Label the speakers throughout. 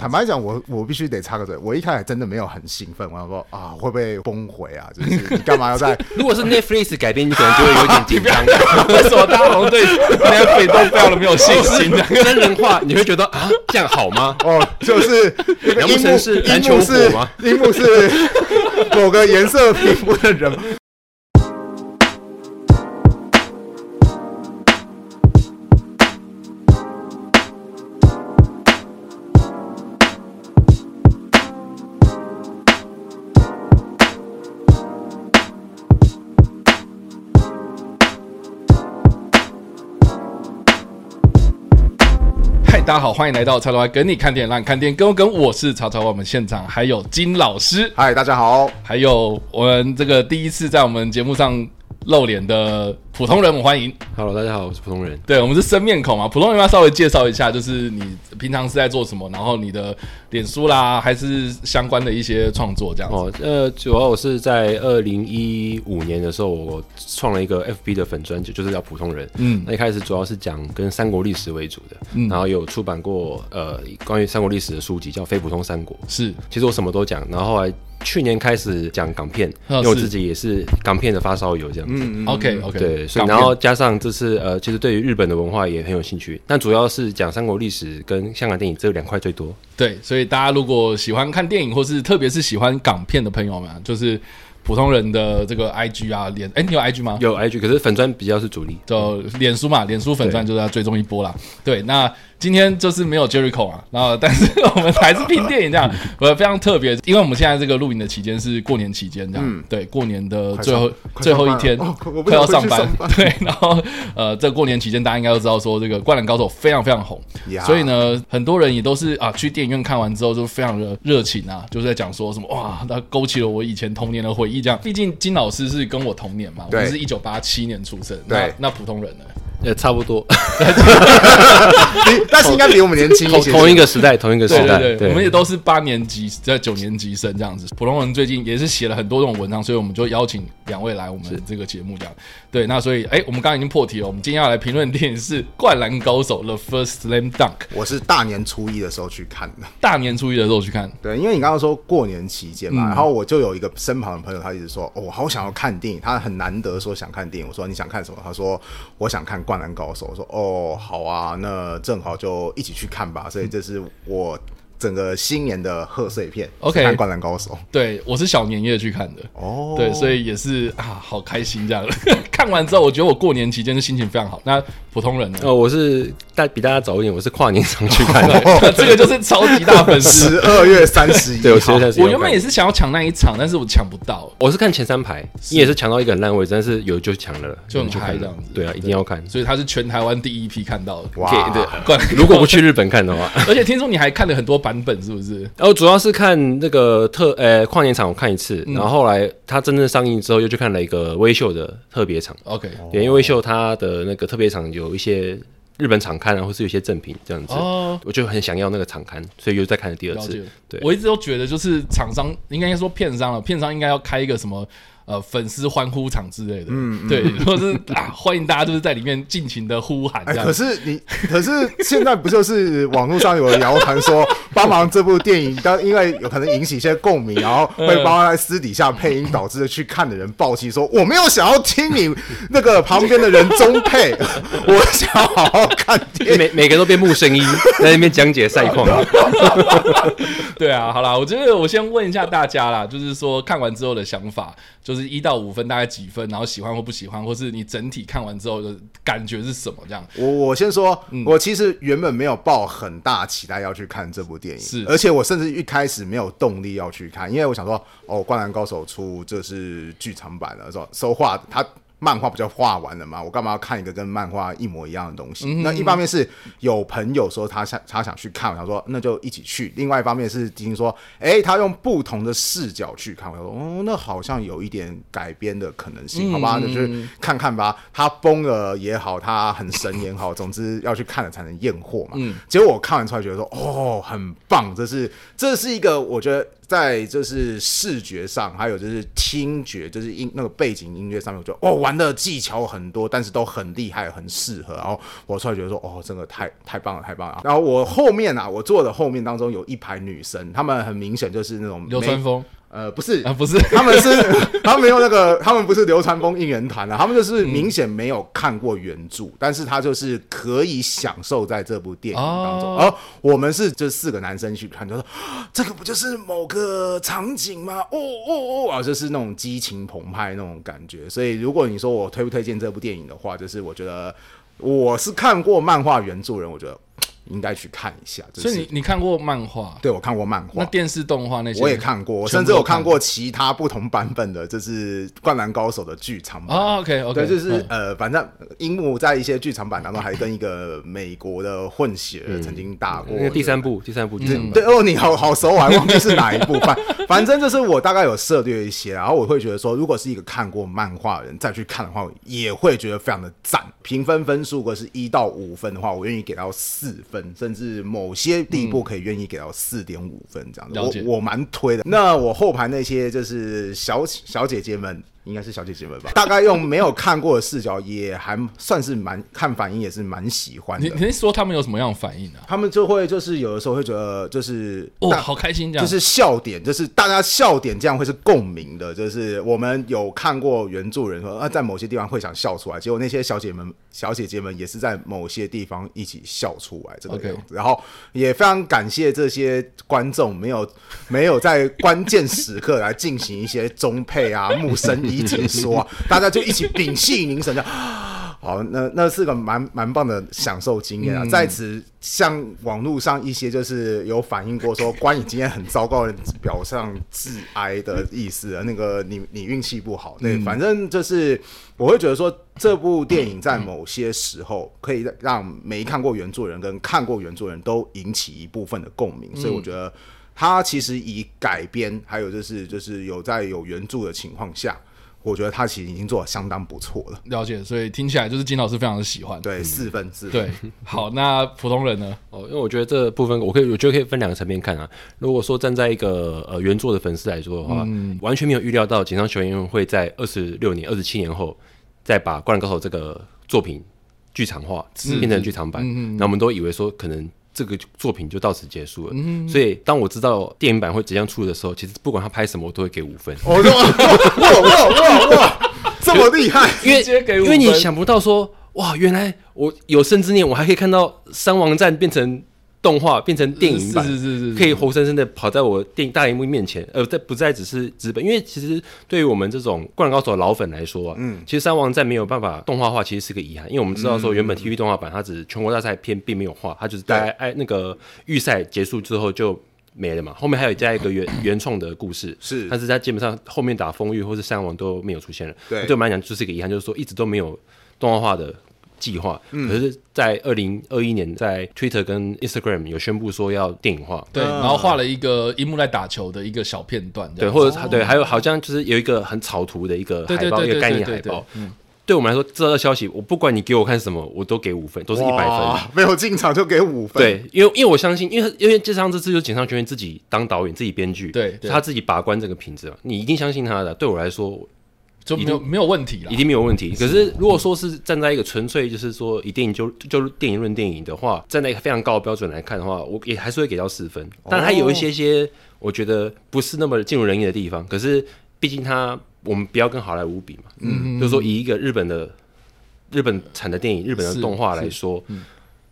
Speaker 1: 坦白讲，我我必须得插个嘴，我一开始真的没有很兴奋，我想说啊，会不会崩毁啊？就是你干嘛要在？
Speaker 2: 如果是 Netflix 改编，你可能就会有点紧张。
Speaker 3: 为什么大家好像对 Netflix 都非常的没有信心？
Speaker 2: 真人化，你会觉得啊，这样好吗？
Speaker 1: 哦，就是
Speaker 2: 难不成是篮球火吗？
Speaker 1: 樱木是某个颜色皮肤的人。
Speaker 3: 大家好，欢迎来到叉叉 Y 跟你看电影，让你看电影。跟我跟我是叉叉 Y，我们现场还有金老师，
Speaker 1: 嗨，大家好，
Speaker 3: 还有我们这个第一次在我们节目上露脸的普通人，我欢迎。
Speaker 2: Hello，大家好，我是普通人。
Speaker 3: 对，我们是生面孔嘛，普通人要稍微介绍一下，就是你平常是在做什么，然后你的脸书啦，还是相关的一些创作这样子。
Speaker 2: 哦，呃，主要我是在二零一五年的时候，我创了一个 FB 的粉专辑，就是叫普通人。嗯，那一开始主要是讲跟三国历史为主的，嗯，然后有出版过呃关于三国历史的书籍，叫《非普通三国》。
Speaker 3: 是，
Speaker 2: 其实我什么都讲，然后后来。去年开始讲港片，因为我自己也是港片的发烧友，这样子。
Speaker 3: 嗯，OK OK。
Speaker 2: 对，所以然后加上这次呃，其实对于日本的文化也很有兴趣，但主要是讲三国历史跟香港电影这两块最多。
Speaker 3: 对，所以大家如果喜欢看电影，或是特别是喜欢港片的朋友们，就是普通人的这个 IG 啊，脸，哎，你有 IG 吗？
Speaker 2: 有 IG，可是粉钻比较是主力，
Speaker 3: 就脸书嘛，脸书粉钻就是要追踪一波啦。对，那。今天就是没有 Jericho 啊，然后但是我们还是拼电影这样，呃，非常特别，因为我们现在这个录影的期间是过年期间这样，嗯、对，过年的最后最后一天，快，哦、快要上班，对，然后呃，这个、过年期间大家应该都知道说这个《灌篮高手》非常非常红，所以呢，很多人也都是啊去电影院看完之后就非常的热情啊，就是在讲说什么哇，那勾起了我以前童年的回忆这样，毕竟金老师是跟我同年嘛，我们是一九八七年出生，对。那，那普通人呢？
Speaker 2: 也差不多，
Speaker 1: 但是应该比我们年轻一些。
Speaker 2: 同一个时代，同一个时代，
Speaker 3: 对对对，我们也都是八年级在九年级生这样子。普通人最近也是写了很多这种文章，所以我们就邀请两位来我们这个节目这样。对，那所以哎，我们刚刚已经破题了，我们今天要来评论电影是《灌篮高手》The First Slam Dunk。
Speaker 1: 我是大年初一的时候去看的，
Speaker 3: 大年初一的时候去看。
Speaker 1: 对，因为你刚刚说过年期间嘛，然后我就有一个身旁的朋友，他一直说，哦，我好想要看电影，他很难得说想看电影。我说你想看什么？他说我想看。灌篮高手，我说哦，好啊，那正好就一起去看吧。所以这是我。整个新年的贺岁片，OK，看《灌篮高手》。
Speaker 3: 对，我是小年夜去看的，哦，对，所以也是啊，好开心这样。看完之后，我觉得我过年期间的心情非常好。那普通人呢？
Speaker 2: 哦，我是大比大家早一点，我是跨年上去看的，
Speaker 3: 这个就是超级大粉丝。
Speaker 1: 十二月三十一，
Speaker 2: 对，我十二月三十一。
Speaker 3: 我原本也是想要抢那一场，但是我抢不到。
Speaker 2: 我是看前三排，你也是抢到一个很烂位置，但是有就抢了，
Speaker 3: 就很嗨这样子。
Speaker 2: 对啊，一定要看。
Speaker 3: 所以他是全台湾第一批看到的。
Speaker 1: 哇，
Speaker 3: 对，
Speaker 2: 如果不去日本看的话，
Speaker 3: 而且听说你还看了很多版本，是不是？
Speaker 2: 然后主要是看那个特呃跨年场，我看一次，然后后来他真正上映之后，又去看了一个微秀的特别场。
Speaker 3: OK，
Speaker 2: 因为微秀它的那个特别场有一些日本场刊啊，或是有一些赠品这样子，我就很想要那个场刊，所以又再看了第二次。对，
Speaker 3: 我一直都觉得就是厂商应该说片商了，片商应该要开一个什么。呃，粉丝欢呼场之类的，嗯，对，或是啊，欢迎大家就是在里面尽情的呼喊。哎，
Speaker 1: 可是你，可是现在不就是网络上有人谣传说，帮忙这部电影，当因为有可能引起一些共鸣，然后会帮他在私底下配音，导致去看的人爆气说，我没有想要听你那个旁边的人中配，我想要好好看电影。
Speaker 2: 每每个都变木声音在那边讲解赛况。
Speaker 3: 对啊，好啦，我觉得我先问一下大家啦，就是说看完之后的想法，就一到五分大概几分？然后喜欢或不喜欢，或是你整体看完之后的感觉是什么？这样，
Speaker 1: 我我先说，嗯、我其实原本没有抱很大期待要去看这部电影，是，而且我甚至一开始没有动力要去看，因为我想说，哦，《灌篮高手》出这是剧场版的，说说话他。漫画不就画完了吗？我干嘛要看一个跟漫画一模一样的东西？嗯、那一方面是有朋友说他想他想去看，我想说那就一起去。另外一方面是听说，哎、欸，他用不同的视角去看，我说哦，那好像有一点改编的可能性，好吧？那就是看看吧。他崩了也好，他很神也好，总之要去看了才能验货嘛。嗯，结果我看完出来觉得说，哦，很棒，这是这是一个我觉得。在就是视觉上，还有就是听觉，就是音那个背景音乐上面，我觉得哦，玩的技巧很多，但是都很厉害，很适合。然后我突然觉得说，哦，真的太太棒了，太棒了。然后我后面啊，我坐的后面当中有一排女生，她们很明显就是那种
Speaker 3: 流川枫。
Speaker 1: 呃，不是
Speaker 3: 啊，不是，
Speaker 1: 他们是他们没有那个，他们不是流川枫应援团啊，他们就是明显没有看过原著，嗯、但是他就是可以享受在这部电影当中。而、哦、我们是这四个男生去看，就说 这个不就是某个场景吗？哦哦哦啊，就是那种激情澎湃那种感觉。所以如果你说我推不推荐这部电影的话，就是我觉得我是看过漫画原著人，我觉得。应该去看一下，
Speaker 3: 所以你你看过漫画？
Speaker 1: 对，我看过漫画。
Speaker 3: 那电视动画那些
Speaker 1: 我也看过，我甚至有看过其他不同版本的，就是《灌篮高手》的剧场版。
Speaker 3: 哦，OK OK，
Speaker 1: 对，就是呃，反正樱木在一些剧场版当中还跟一个美国的混血曾经打过。
Speaker 2: 那第三部，第三部，
Speaker 1: 对哦，你好好熟，我还忘记是哪一部反。反正就是我大概有涉猎一些，然后我会觉得说，如果是一个看过漫画的人再去看的话，也会觉得非常的赞。评分分数如果是一到五分的话，我愿意给到四分，甚至某些地步可以愿意给到四点五分这样子。我我蛮推的。那我后排那些就是小小姐姐们。应该是小姐姐们吧，大概用没有看过的视角，也还算是蛮看反应，也是蛮喜欢的。
Speaker 3: 你你说他们有什么样的反应呢？
Speaker 1: 他们就会就是有的时候会觉得就是
Speaker 3: 哦，好开心这样，
Speaker 1: 就是笑点，就是大家笑点这样会是共鸣的。就是我们有看过原著人说啊，在某些地方会想笑出来，结果那些小姐们、小姐姐们也是在某些地方一起笑出来这个样子。然后也非常感谢这些观众，没有没有在关键时刻来进行一些中配啊、木生一。一起说，大家就一起屏气凝神，这样 好，那那是个蛮蛮棒的享受经验啊！嗯、在此向网络上一些就是有反映过说观影经验很糟糕的人表上致哀的意思啊，那个你你运气不好，对，反正就是我会觉得说这部电影在某些时候可以让没看过原著人跟看过原著人都引起一部分的共鸣，所以我觉得他其实以改编，还有就是就是有在有原著的情况下。我觉得他其实已经做的相当不错了。
Speaker 3: 了解，所以听起来就是金老师非常的喜欢。
Speaker 1: 对，四分之
Speaker 3: 对。好，那普通人呢？
Speaker 2: 哦，因为我觉得这部分我可以，我觉得可以分两个层面看啊。如果说站在一个呃原作的粉丝来说的话，嗯、完全没有预料到井上雄彦会在二十六年、二十七年后再把《灌篮高手》这个作品剧场化，变成剧场版。嗯嗯。那我们都以为说可能。这个作品就到此结束了，嗯、所以当我知道电影版会即将出的时候，其实不管他拍什么，我都会给五分。哇
Speaker 1: 哇哇哇！这么厉害，
Speaker 2: 因为因为你想不到说，哇，原来我有生之年，我还可以看到三王战变成。动画变成电影版，是是是是，可以活生生的跑在我电影大荧幕面前，呃，在不再只是资本，因为其实对于我们这种灌篮高手的老粉来说啊，嗯，其实三王战没有办法动画化，其实是个遗憾，因为我们知道说原本 TV 动画版它只全国大赛篇并没有画，它就是大概哎那个预赛结束之后就没了嘛，后面还有加一个原原创的故事，是，但是它基本上后面打风玉或是三王都没有出现了，对，对我们来讲就是一个遗憾，就是说一直都没有动画化的。计划，可是，在二零二一年，在 Twitter 跟 Instagram 有宣布说要电影化，
Speaker 3: 对，然后画了一个樱木在打球的一个小片段，
Speaker 2: 对，或者对，还有好像就是有一个很草图的一个海报，一个概念海报。嗯，对我们来说，这个消息，我不管你给我看什么，我都给五分，都是一百分，
Speaker 1: 没有进场就给五分。
Speaker 2: 对，因为因为我相信，因为因为这上这次就是井上学院自己当导演，自己编剧，对，他自己把关这个品质嘛，你一定相信他的。对我来说。
Speaker 3: 就没有没有问题了，
Speaker 2: 一定没有问题。可是如果说是站在一个纯粹就是说以电影就就电影论电影的话，站在一个非常高的标准来看的话，我也还是会给到四分。但它有一些些我觉得不是那么尽如人意的地方。可是毕竟它我们不要跟好莱坞比嘛，嗯，就是说以一个日本的日本产的电影、日本的动画来说。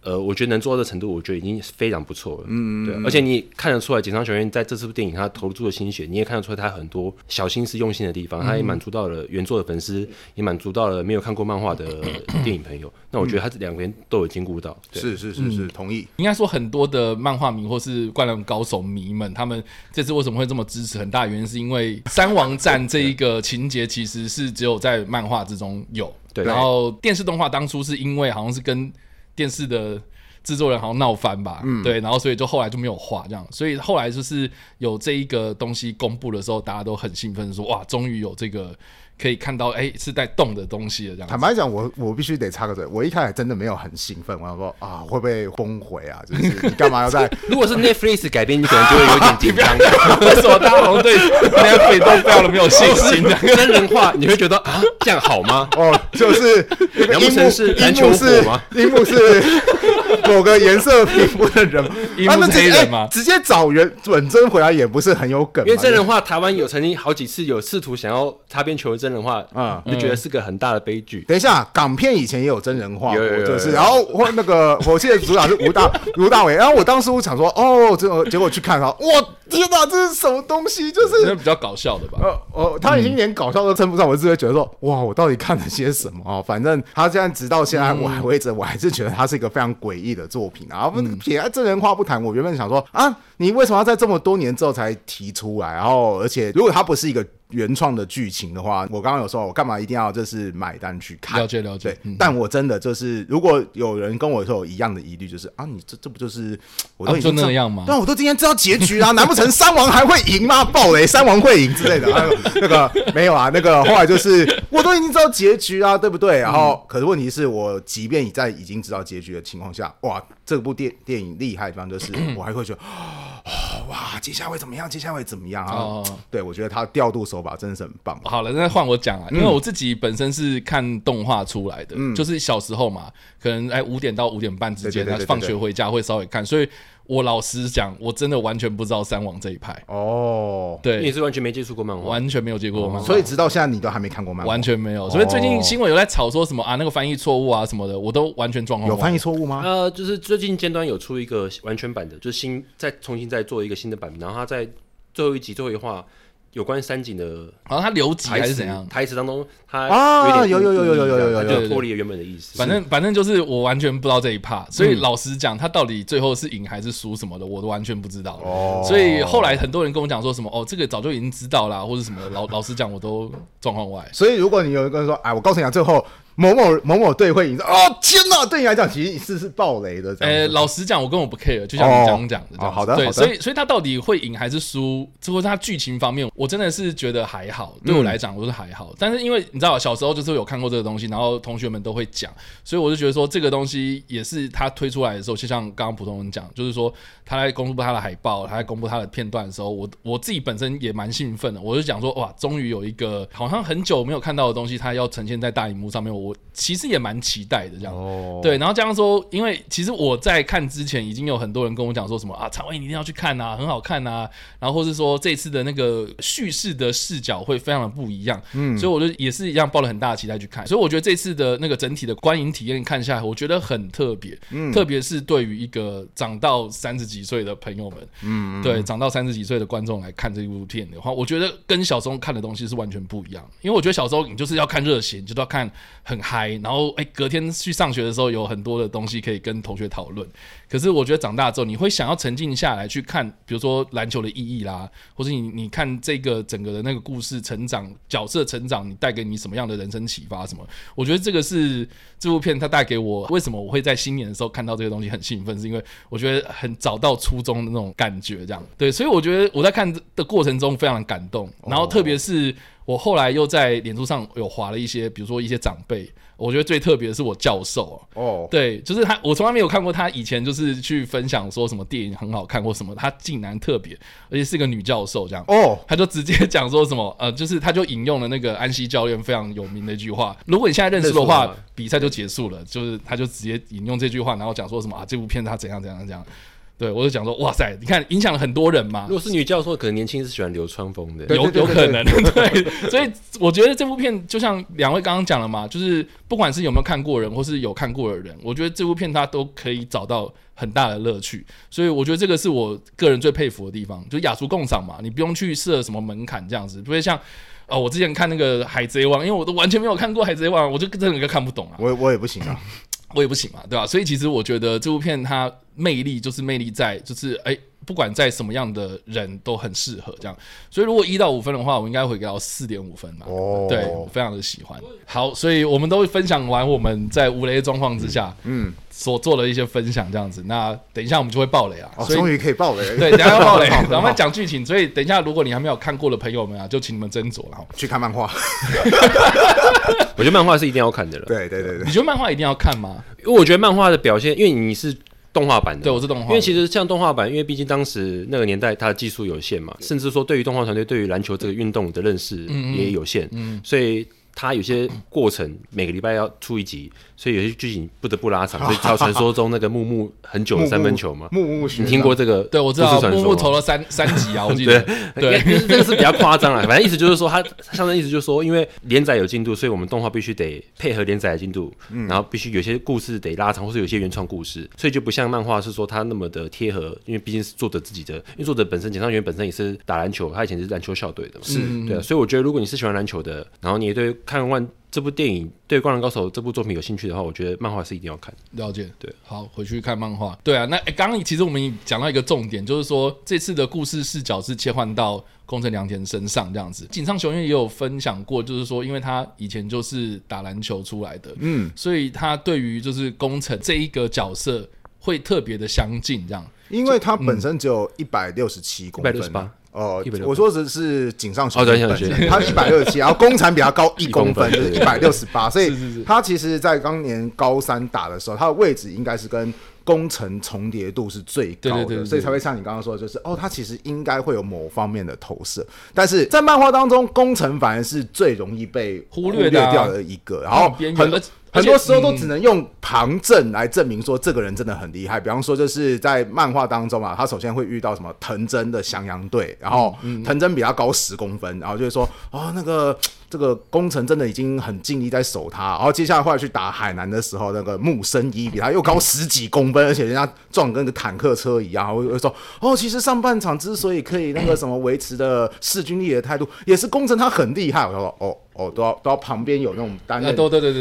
Speaker 2: 呃，我觉得能做到这程度，我觉得已经非常不错了。嗯，对，而且你看得出来，井上雄彦在这次电影他投注的心血，你也看得出来他很多小心思、用心的地方，他也满足到了原作的粉丝，也满足到了没有看过漫画的 电影朋友。那我觉得他这两边都有兼顾到。
Speaker 1: 是是是是，同意。
Speaker 3: 应该说，很多的漫画迷或是灌篮高手迷们，他们这次为什么会这么支持？很大原因是因为三王战这一个情节其实是只有在漫画之中有。对。然后电视动画当初是因为好像是跟电视的制作人好像闹翻吧，嗯，对，然后所以就后来就没有画这样，所以后来就是有这一个东西公布的时候，大家都很兴奋，说哇，终于有这个。可以看到，哎、欸，是在动的东西了这样。
Speaker 1: 坦白讲，我我必须得插个嘴，我一开始真的没有很兴奋，我想说啊，会不会崩毁啊？就是你干嘛要在？
Speaker 2: 如果是 Netflix 改编，你可能就会有点紧张。
Speaker 3: 为什么大家好像对 Netflix 都非常的没有信心？
Speaker 2: 真人化你会觉得啊，这样好吗？
Speaker 1: 哦，就是
Speaker 2: 杨木成是篮球火吗？
Speaker 1: 樱木是某个颜色皮肤的人，
Speaker 3: 樱木是黑人吗？欸、
Speaker 1: 直接找原本真回来也不是很有梗，
Speaker 2: 因为真人化，台湾有曾经好几次有试图想要擦边球的真人化，啊、嗯，就觉得是个很大的悲剧。
Speaker 1: 等一下，港片以前也有真人化过，就是，然后我那个我记得主角是吴大 吴大伟，然后我当时我想说，哦，这结果去看他，哇，天哪，这是什么东西？就是
Speaker 3: 比较搞笑的吧？
Speaker 1: 呃，哦，他已经连搞笑都称不上，我只会觉得说，哇，我到底看了些什么啊？反正他这样直到现在我还为止，我还是觉得他是一个非常诡异的作品。啊。不撇开真人化不谈，我原本想说啊，你为什么要在这么多年之后才提出来？然后，而且如果他不是一个。原创的剧情的话，我刚刚有说，我干嘛一定要就是买单去看？
Speaker 3: 了解了解。
Speaker 1: 对，嗯、但我真的就是，如果有人跟我说有一样的疑虑，就是啊，你这这不就是我都已经、
Speaker 3: 啊、就那样吗？
Speaker 1: 但，我都今天知道结局啊，难不成三王还会赢吗？暴雷，三王会赢之类的？啊、那个没有啊，那个后来就是我都已经知道结局啊，对不对？然后，可是问题是我即便你在已经知道结局的情况下，哇，这部电电影厉害的地方就是 我还会觉得。哦、哇，接下来会怎么样？接下来会怎么样啊？哦、对，我觉得他调度手法真的是很棒。
Speaker 3: 好了，那换我讲啊，因为我自己本身是看动画出来的，嗯、就是小时候嘛，可能哎五点到五点半之间，他放学回家会稍微看，所以。我老实讲，我真的完全不知道三王这一派
Speaker 1: 哦。
Speaker 3: 对，
Speaker 2: 你是完全没接触过漫画，
Speaker 3: 完全没有接触过漫画，
Speaker 1: 所以直到现在你都还没看过漫画，
Speaker 3: 完全没有。所以最近新闻有在吵说什么啊，那个翻译错误啊什么的，我都完全状况。
Speaker 1: 有翻译错误吗？
Speaker 2: 呃，就是最近尖端有出一个完全版的，就是新再重新再做一个新的版本，然后他在最后一集最后一话。有关山井的，
Speaker 3: 好像他留级还是怎样？
Speaker 2: 台词当中，他
Speaker 1: 啊，有有有有有有有有，
Speaker 2: 就脱离了原本的意思。
Speaker 3: 反正反正就是我完全不知道这一 part，所以老实讲，他到底最后是赢还是输什么的，我都完全不知道。哦，所以后来很多人跟我讲说什么，哦，这个早就已经知道啦，或者什么。老老实讲，我都状况外。
Speaker 1: 所以如果你有一个人说，哎，我告诉你啊，最后。某某某某队会赢，哦天哪！对你来讲，其实是是暴雷的。呃、
Speaker 3: 欸，老实讲，我根本不 care，就像你刚刚讲的哦。好的，对，好的。所以，所以他到底会赢还是输？这或是他剧情方面，我真的是觉得还好。对我来讲，我是还好。嗯、但是因为你知道，小时候就是有看过这个东西，然后同学们都会讲，所以我就觉得说，这个东西也是他推出来的时候，就像刚刚普通人讲，就是说他在公布他的海报，他在公布他的片段的时候，我我自己本身也蛮兴奋的。我就讲说，哇，终于有一个好像很久没有看到的东西，他要呈现在大荧幕上面。我其实也蛮。期待的这样，oh. 对，然后这样说，因为其实我在看之前，已经有很多人跟我讲说什么啊，长卫你一定要去看啊，很好看啊，然后或是说这次的那个叙事的视角会非常的不一样，嗯，所以我就也是一样抱了很大的期待去看，所以我觉得这次的那个整体的观影体验看下来，我觉得很特别，嗯，特别是对于一个长到三十几岁的朋友们，嗯，对，长到三十几岁的观众来看这部片的话，我觉得跟小时候看的东西是完全不一样，因为我觉得小时候你就是要看热血，你就要看很嗨，然后。哎，隔天去上学的时候，有很多的东西可以跟同学讨论。可是我觉得长大之后，你会想要沉静下来去看，比如说篮球的意义啦，或者你你看这个整个的那个故事成长、角色成长，你带给你什么样的人生启发什么？我觉得这个是这部片它带给我为什么我会在新年的时候看到这个东西很兴奋，是因为我觉得很找到初衷的那种感觉，这样对。所以我觉得我在看的过程中非常的感动，然后特别是我后来又在脸书上有划了一些，比如说一些长辈。我觉得最特别的是我教授哦，oh. 对，就是他，我从来没有看过他以前就是去分享说什么电影很好看或什么，他竟然特别，而且是一个女教授这样哦，oh. 他就直接讲说什么呃，就是他就引用了那个安西教练非常有名的一句话，如果你现在认识的话，比赛就结束了，就是他就直接引用这句话，然后讲说什么啊，这部片他怎样怎样怎样。对，我就讲说，哇塞，你看影响了很多人嘛。
Speaker 2: 如果是女教授，可能年轻是喜欢流川枫的，
Speaker 3: 有有可能。对，所以我觉得这部片就像两位刚刚讲了嘛，就是不管是有没有看过人，或是有看过的人，我觉得这部片它都可以找到很大的乐趣。所以我觉得这个是我个人最佩服的地方，就雅俗共赏嘛，你不用去设什么门槛这样子，不会像哦，我之前看那个海贼王，因为我都完全没有看过海贼王，我就真的看不懂啊。
Speaker 1: 我我也不行啊。
Speaker 3: 我也不行嘛，对吧？所以其实我觉得这部片它魅力就是魅力在，就是哎，不管在什么样的人都很适合这样。所以如果一到五分的话，我应该会给到四点五分嘛。哦，对，我非常的喜欢。好，所以我们都分享完我们在无雷状况之下，嗯。所做的一些分享，这样子，那等一下我们就会爆雷啊！
Speaker 1: 哦，终于可以爆雷，
Speaker 3: 对，等一下要爆雷，然后讲剧情。所以等一下，如果你还没有看过的朋友们啊，就请你们斟酌，然后
Speaker 1: 去看漫画。
Speaker 2: 我觉得漫画是一定要看的了。
Speaker 1: 对对对对，
Speaker 3: 你觉得漫画一定要看吗？
Speaker 2: 因为我觉得漫画的表现，因为你是动画版的，
Speaker 3: 对，我是动画。
Speaker 2: 因为其实像动画版，因为毕竟当时那个年代它的技术有限嘛，甚至说对于动画团队对于篮球这个运动的认识也有限，嗯，所以它有些过程每个礼拜要出一集。所以有些剧情不得不拉长，所以叫传说 中那个木木很久的三分球嘛。
Speaker 1: 木木，
Speaker 2: 你听过这个？
Speaker 3: 对，我知道木木投了三三集啊，我记得。
Speaker 2: 对，这个是比较夸张啊。反正意思就是说，他相当意思就是说，因为连载有进度，所以我们动画必须得配合连载的进度，然后必须有些故事得拉长，或是有些原创故事，所以就不像漫画是说它那么的贴合，因为毕竟是作者自己的，因为作者本身简上元本身也是打篮球，他以前是篮球校队的嘛。是，对啊。所以我觉得，如果你是喜欢篮球的，然后你也对看完这部电影，对《灌篮高手》这部作品有兴趣的话，我觉得漫画是一定要看。
Speaker 3: 了解，对，好，回去看漫画。对啊，那刚刚其实我们讲到一个重点，就是说这次的故事视角是切换到宫城良田身上这样子。井上雄彦也有分享过，就是说，因为他以前就是打篮球出来的，嗯，所以他对于就是宫城这一个角色会特别的相近，这样。
Speaker 1: 因为他本身只有一百六十七公分，一百六十八。哦，我说的是井上雄彦，他一百六十七，然后宫城比他高 一公分，就是一百六十八，所以他其实，在当年高三打的时候，他的位置应该是跟工程重叠度是最高的，所以才会像你刚刚说的，就是哦，他其实应该会有某方面的投射，但是在漫画当中，工程反而是最容易被忽略掉的一个，然后很多。很多时候都只能用旁证来证明说这个人真的很厉害。比方说，就是在漫画当中啊，他首先会遇到什么藤真的降阳队，然后藤真比他高十公分，然后就会说哦，那个这个工程真的已经很尽力在守他。然后接下来后来去打海南的时候，那个木生一比他又高十几公分，而且人家撞跟个坦克车一样。会会说哦，其实上半场之所以可以那个什么维持的势均力敌的态度，也是工程他很厉害。我说哦。哦，都要都要旁边有那种担任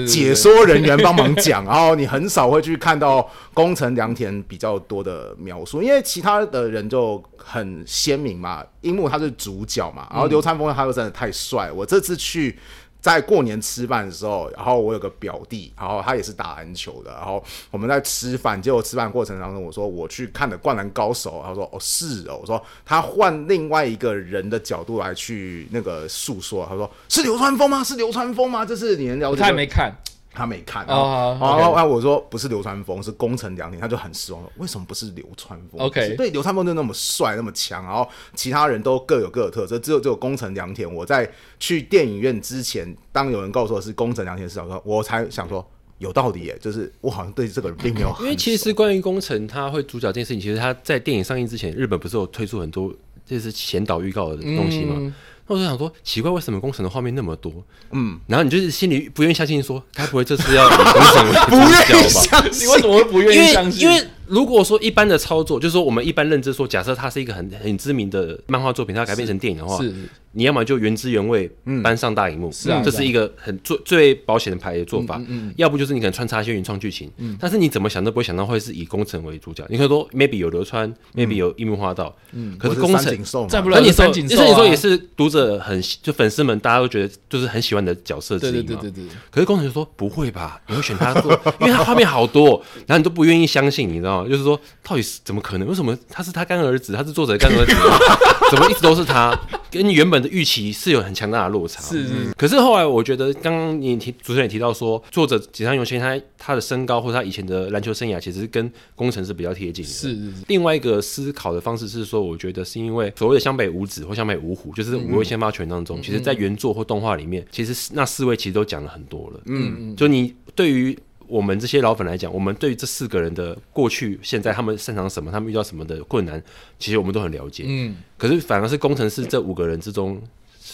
Speaker 1: 解说人员帮忙讲，然后你很少会去看到工程良田比较多的描述，因为其他的人就很鲜明嘛，樱木他是主角嘛，然后刘川枫他又真的太帅，我这次去。去在过年吃饭的时候，然后我有个表弟，然后他也是打篮球的，然后我们在吃饭，结果吃饭过程当中，我说我去看了《灌篮高手》，他说哦是哦，我说他换另外一个人的角度来去那个诉说，他说是流川枫吗？是流川枫吗？这是你能了解？
Speaker 3: 他还没看。
Speaker 1: 他没看，然后然后我说不是流川枫，是宫城良田，他就很失望了。为什么不是流川枫
Speaker 3: ？OK，
Speaker 1: 对，流川枫就那么帅，那么强，然后其他人都各有各的特色，只有只有宫城良田。我在去电影院之前，当有人告诉我是宫城良田视角，我才想说有道理耶，就是我好像对这个人并没有。
Speaker 2: 因为其实关于工程他会主角这件事情，其实他在电影上映之前，日本不是有推出很多就是前导预告的东西吗？嗯我就想说，奇怪，为什么工程的画面那么多？嗯，然后你就是心里不愿意相信，说该不会这次要？不愿意相信，
Speaker 3: 你为什么会不愿意相信？
Speaker 2: 因为。因为如果说一般的操作，就是说我们一般认知说，假设它是一个很很知名的漫画作品，它要改编成电影的话，是。你要么就原汁原味搬上大荧幕，是啊，这是一个很最最保险的牌的做法。嗯，要不就是你可能穿插一些原创剧情，嗯，但是你怎么想都不会想到会是以工程为主角。你可以说 maybe 有流川，maybe 有樱木花道，嗯，可是工程
Speaker 3: 再不然你说，其实
Speaker 2: 你说也是读者很就粉丝们大家都觉得就是很喜欢的角色之一嘛，对对对对。可是工程就说不会吧，你会选他做，因为他画面好多，然后你都不愿意相信，你知道吗？就是说。到底是怎么可能？为什么他是他干儿子？他是作者的干儿子？怎么一直都是他？跟原本的预期是有很强大的落差。是是。可是后来我觉得，刚刚你提主持人也提到说，作者井上雄彦他他的身高或者他以前的篮球生涯，其实跟工程是比较贴近的。是是。另外一个思考的方式是说，我觉得是因为所谓的湘北五子或湘北五虎，就是五位先发权当中，其实在原作或动画里面，其实那四位其实都讲了很多了。嗯嗯。就你对于。我们这些老粉来讲，我们对于这四个人的过去、现在，他们擅长什么，他们遇到什么的困难，其实我们都很了解。嗯，可是反而是工程师这五个人之中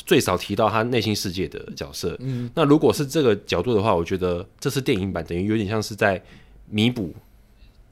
Speaker 2: 最少提到他内心世界的角色。嗯，那如果是这个角度的话，我觉得这次电影版等于有点像是在弥补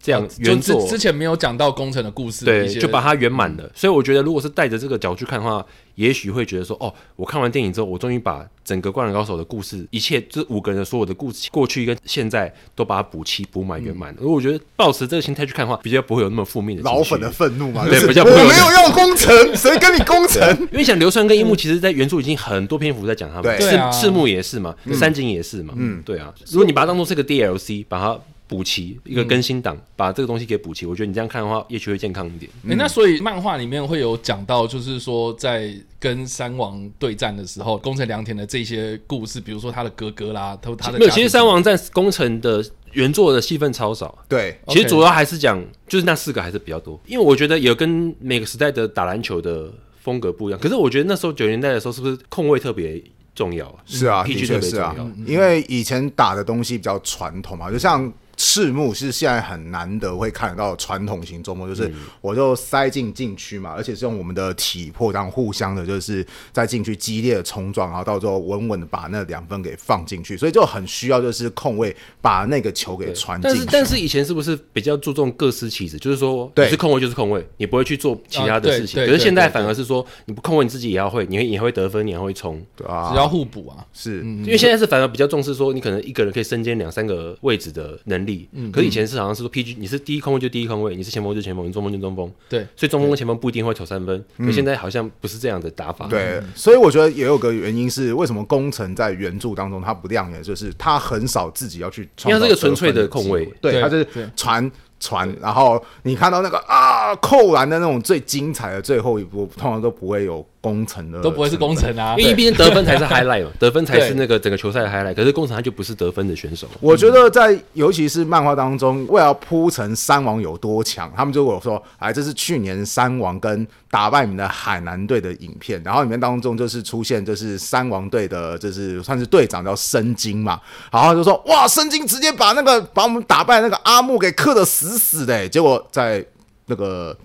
Speaker 2: 这样原作、
Speaker 3: 哦、之前没有讲到工程的故事，
Speaker 2: 对，就把它圆满了。所以我觉得，如果是带着这个角度去看的话，也许会觉得说，哦，我看完电影之后，我终于把整个《灌篮高手》的故事，一切这五个人的所有的故事，过去跟现在都把它补齐、补满、圆满。如果我觉得抱持这个心态去看的话，比较不会有那么负面的
Speaker 1: 老粉的愤怒嘛？对，
Speaker 2: 比较不
Speaker 1: 会没有要工程，谁跟你工程？
Speaker 2: 因为想流川跟樱木，其实在原著已经很多篇幅在讲他们，赤赤木也是嘛，三井也是嘛，嗯，对啊。如果你把它当做是个 DLC，把它。补齐一个更新档，嗯、把这个东西给补齐，我觉得你这样看的话，也许会健康一
Speaker 3: 点。那所以漫画里面会有讲到，就是说在跟三王对战的时候，宫城良田的这些故事，比如说他的哥哥啦，他他的没有。
Speaker 2: 其实三王战宫城的原作的戏份超少。
Speaker 1: 对，
Speaker 2: 其实主要还是讲，就是那四个还是比较多。因为我觉得有跟每个时代的打篮球的风格不一样。可是我觉得那时候九零年代的时候，是不是控位特别重要啊？
Speaker 1: 是啊，
Speaker 2: 的确是啊，
Speaker 1: 因为以前打的东西比较传统嘛，就像。赤木是现在很难得会看得到传统型周末，就是我就塞进禁区嘛，而且是用我们的体魄这样互相的，就是在禁区激烈的冲撞，然后到最后稳稳的把那两分给放进去，所以就很需要就是控卫把那个球给传进去。
Speaker 2: 但是但是以前是不是比较注重各司其职？就是说你是控卫就是控卫，你不会去做其他的事情。可是现在反而是说你不控卫你自己也要会，你会也会得分，你也会冲，
Speaker 1: 对啊，
Speaker 3: 只要互补啊。
Speaker 1: 是
Speaker 2: 因为现在是反而比较重视说你可能一个人可以身兼两三个位置的能力。嗯，可是以前。是好像是说 PG，你是第一空位就第一空位，你是前锋就前锋，你中锋就中锋。
Speaker 3: 对，
Speaker 2: 所以中锋跟前锋不一定会投三分。可现在好像不是这样的打法。
Speaker 1: 对，所以我觉得也有个原因是为什么工程在原著当中他不亮眼，就是他很少自己要去创造。
Speaker 2: 因为这个纯粹的控位，
Speaker 1: 对，他就是传传，然后你看到那个啊扣篮的那种最精彩的最后一步，通常都不会有。工程的
Speaker 3: 都不会是工程啊，
Speaker 2: 因为毕竟得分才是 highlight 嘛，得分才是那个整个球赛的 highlight。可是工程他就不是得分的选手。
Speaker 1: 我觉得在尤其是漫画当中，为了铺成三王有多强，他们就跟我说：“哎，这是去年三王跟打败你们的海南队的影片。”然后里面当中就是出现，就是三王队的，就是算是队长叫申京嘛。然后就说：“哇，申京直接把那个把我们打败那个阿木给克的死死的。”结果在那个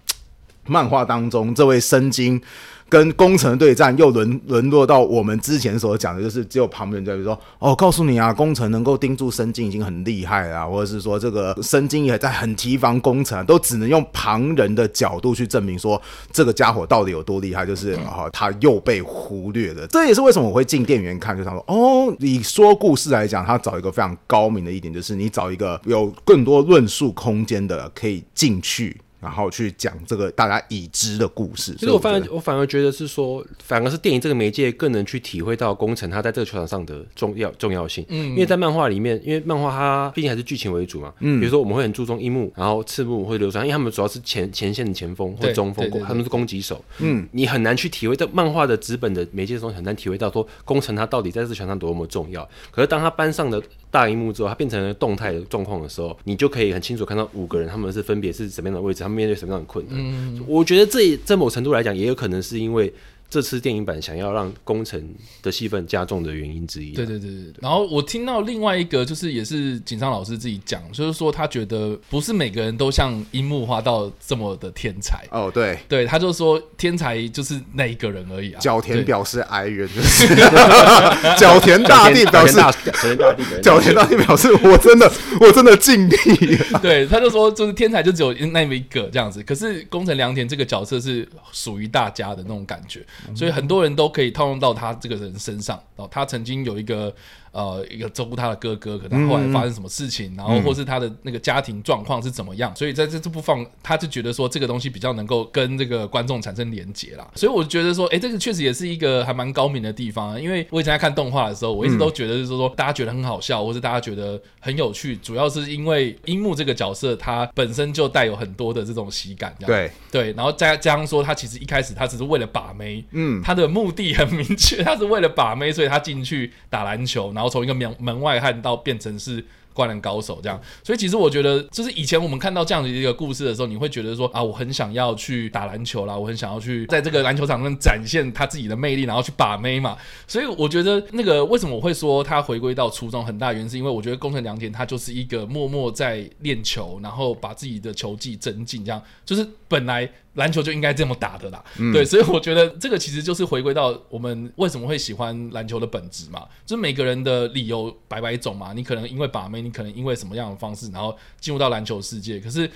Speaker 1: 漫画当中，这位深津。跟工程对战又沦沦落到我们之前所讲的，就是只有旁边人在说：“哦，告诉你啊，工程能够盯住申京已经很厉害了啊，或者是说这个申京也在很提防宫城，都只能用旁人的角度去证明说这个家伙到底有多厉害，就是啊，他又被忽略了。这也是为什么我会进电影院看，就想说哦，你说故事来讲，他找一个非常高明的一点，就是你找一个有更多论述空间的可以进去。”然后去讲这个大家已知的故事。
Speaker 2: 其实我反而我反而觉得是说，反而是电影这个媒介更能去体会到工程他在这个球场上的重要重要性。嗯，因为在漫画里面，因为漫画它毕竟还是剧情为主嘛。嗯，比如说我们会很注重樱木，然后赤木或者流川，因为他们主要是前前线的前锋或中锋，他们是攻击手。嗯，你很难去体会到漫画的纸本的媒介中很难体会到说工程他到底在这球场上多么重要。可是当他搬上了大荧幕之后，它变成了动态的状况的时候，你就可以很清楚看到五个人他们是分别是什么样的位置，他们面对什么样的困难。嗯，我觉得这在某程度来讲，也有可能是因为。这次电影版想要让工程的戏份加重的原因之一。
Speaker 3: 对对对对。然后我听到另外一个，就是也是井上老师自己讲，就是说他觉得不是每个人都像樱木花道这么的天才。
Speaker 1: 哦，对
Speaker 3: 对，他就说天才就是那一个人而已啊。
Speaker 1: 角田表示哀怨，就是 角田大地表示，角田大地表示我真的我真的尽力。
Speaker 3: 对，他就说就是天才就只有那么一个这样子。可是宫城良田这个角色是属于大家的那种感觉。所以很多人都可以套用到他这个人身上哦，他曾经有一个。呃，一个照顾他的哥哥，可能后来发生什么事情，嗯、然后或是他的那个家庭状况是怎么样，嗯、所以在这这部分，他就觉得说这个东西比较能够跟这个观众产生连结啦。所以我觉得说，哎，这个确实也是一个还蛮高明的地方啊。因为我以前在看动画的时候，我一直都觉得就是说，大家觉得很好笑，或是大家觉得很有趣，主要是因为樱木这个角色他本身就带有很多的这种喜感，
Speaker 1: 对。
Speaker 3: 对，然后再加上说他其实一开始他只是为了把妹，嗯，他的目的很明确，他是为了把妹，所以他进去打篮球，然后然后从一个门门外汉到变成是灌篮高手这样，所以其实我觉得，就是以前我们看到这样的一个故事的时候，你会觉得说啊，我很想要去打篮球啦，我很想要去在这个篮球场上展现他自己的魅力，然后去把妹嘛。所以我觉得那个为什么我会说他回归到初衷，很大原因是因为我觉得宫城良田他就是一个默默在练球，然后把自己的球技增进，这样就是本来。篮球就应该这么打的啦。嗯、对，所以我觉得这个其实就是回归到我们为什么会喜欢篮球的本质嘛，就是每个人的理由百百种嘛。你可能因为把妹，你可能因为什么样的方式，然后进入到篮球世界。可是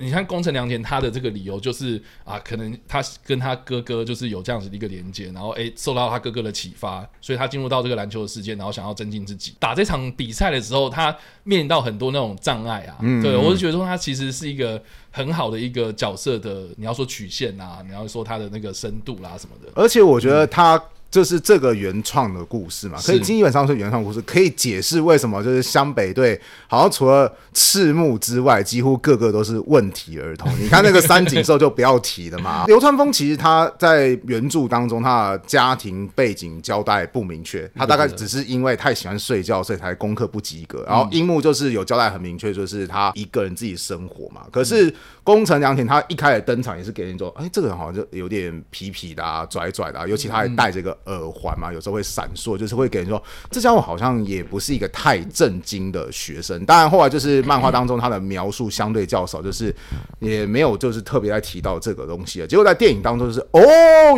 Speaker 3: 你看宫城良田，他的这个理由就是啊，可能他跟他哥哥就是有这样子的一个连接，然后诶、欸、受到他哥哥的启发，所以他进入到这个篮球的世界，然后想要增进自己。打这场比赛的时候，他面临到很多那种障碍啊。嗯嗯对，我是觉得说他其实是一个很好的一个角色的，你要说曲线啊，你要说他的那个深度啦、啊、什么的。
Speaker 1: 而且我觉得他、嗯。就是这个原创的故事嘛，可以基本上是原创故事，可以解释为什么就是湘北队好像除了赤木之外，几乎个个都是问题儿童。你看那个三井寿就不要提了嘛。流川枫其实他在原著当中，他的家庭背景交代不明确，他大概只是因为太喜欢睡觉，所以才功课不及格。然后樱木就是有交代很明确，就是他一个人自己生活嘛。可是宫城良田他一开始登场也是给人说，哎，这个人好像就有点痞痞的啊，拽拽的啊，尤其他还带这个。耳环嘛，有时候会闪烁，就是会给人说这家伙好像也不是一个太正经的学生。当然后来就是漫画当中他的描述相对较少，就是也没有就是特别在提到这个东西了。结果在电影当中就是 哦，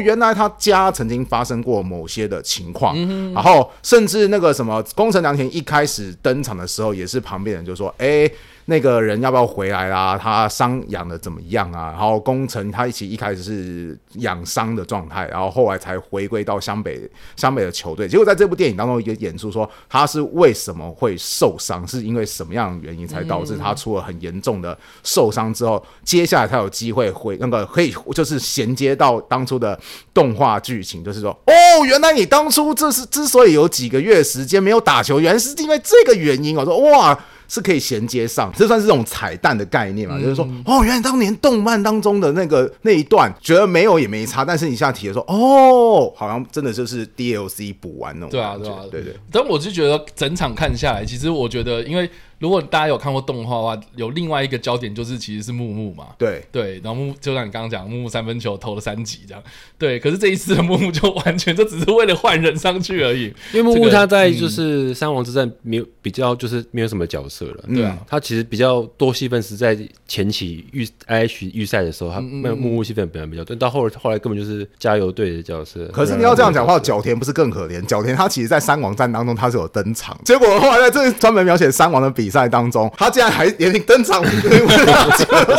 Speaker 1: 原来他家曾经发生过某些的情况，然后甚至那个什么宫城良田一开始登场的时候，也是旁边人就说，哎。那个人要不要回来啦？他伤养的怎么样啊？然后工程他一起一开始是养伤的状态，然后后来才回归到湘北湘北的球队。结果在这部电影当中，一个演出说他是为什么会受伤，是因为什么样的原因才导致他出了很严重的受伤之后，接下来他有机会回那个可以就是衔接到当初的动画剧情，就是说哦，原来你当初这是之所以有几个月时间没有打球，原来是因为这个原因。我说哇。是可以衔接上，这算是这种彩蛋的概念嘛？嗯、就是说，哦，原来当年动漫当中的那个那一段，觉得没有也没差，但是你现在提的说，哦，好像真的就是 DLC 补完那种。
Speaker 3: 对啊，对啊，
Speaker 1: 对对。
Speaker 3: 但我就觉得整场看下来，其实我觉得，因为。如果大家有看过动画的话，有另外一个焦点就是其实是木木嘛，
Speaker 1: 对。
Speaker 3: 对，然后木就像你刚刚讲，木木三分球投了三级这样，对。可是这一次的木木就完全就只是为了换人上去而已，
Speaker 2: 因为木木他在就是三王之战没有比较就是没有什么角色了，对啊，他其实比较多戏份是在前期预 IH 预赛的时候，他木木戏份本来比较多，到后后来根本就是加油队的角色。
Speaker 1: 可是你要这样讲话，角田不是更可怜？角田他其实，在三王战当中他是有登场，结果后来在这专门描写三王的比赛当中，他竟然还连登场，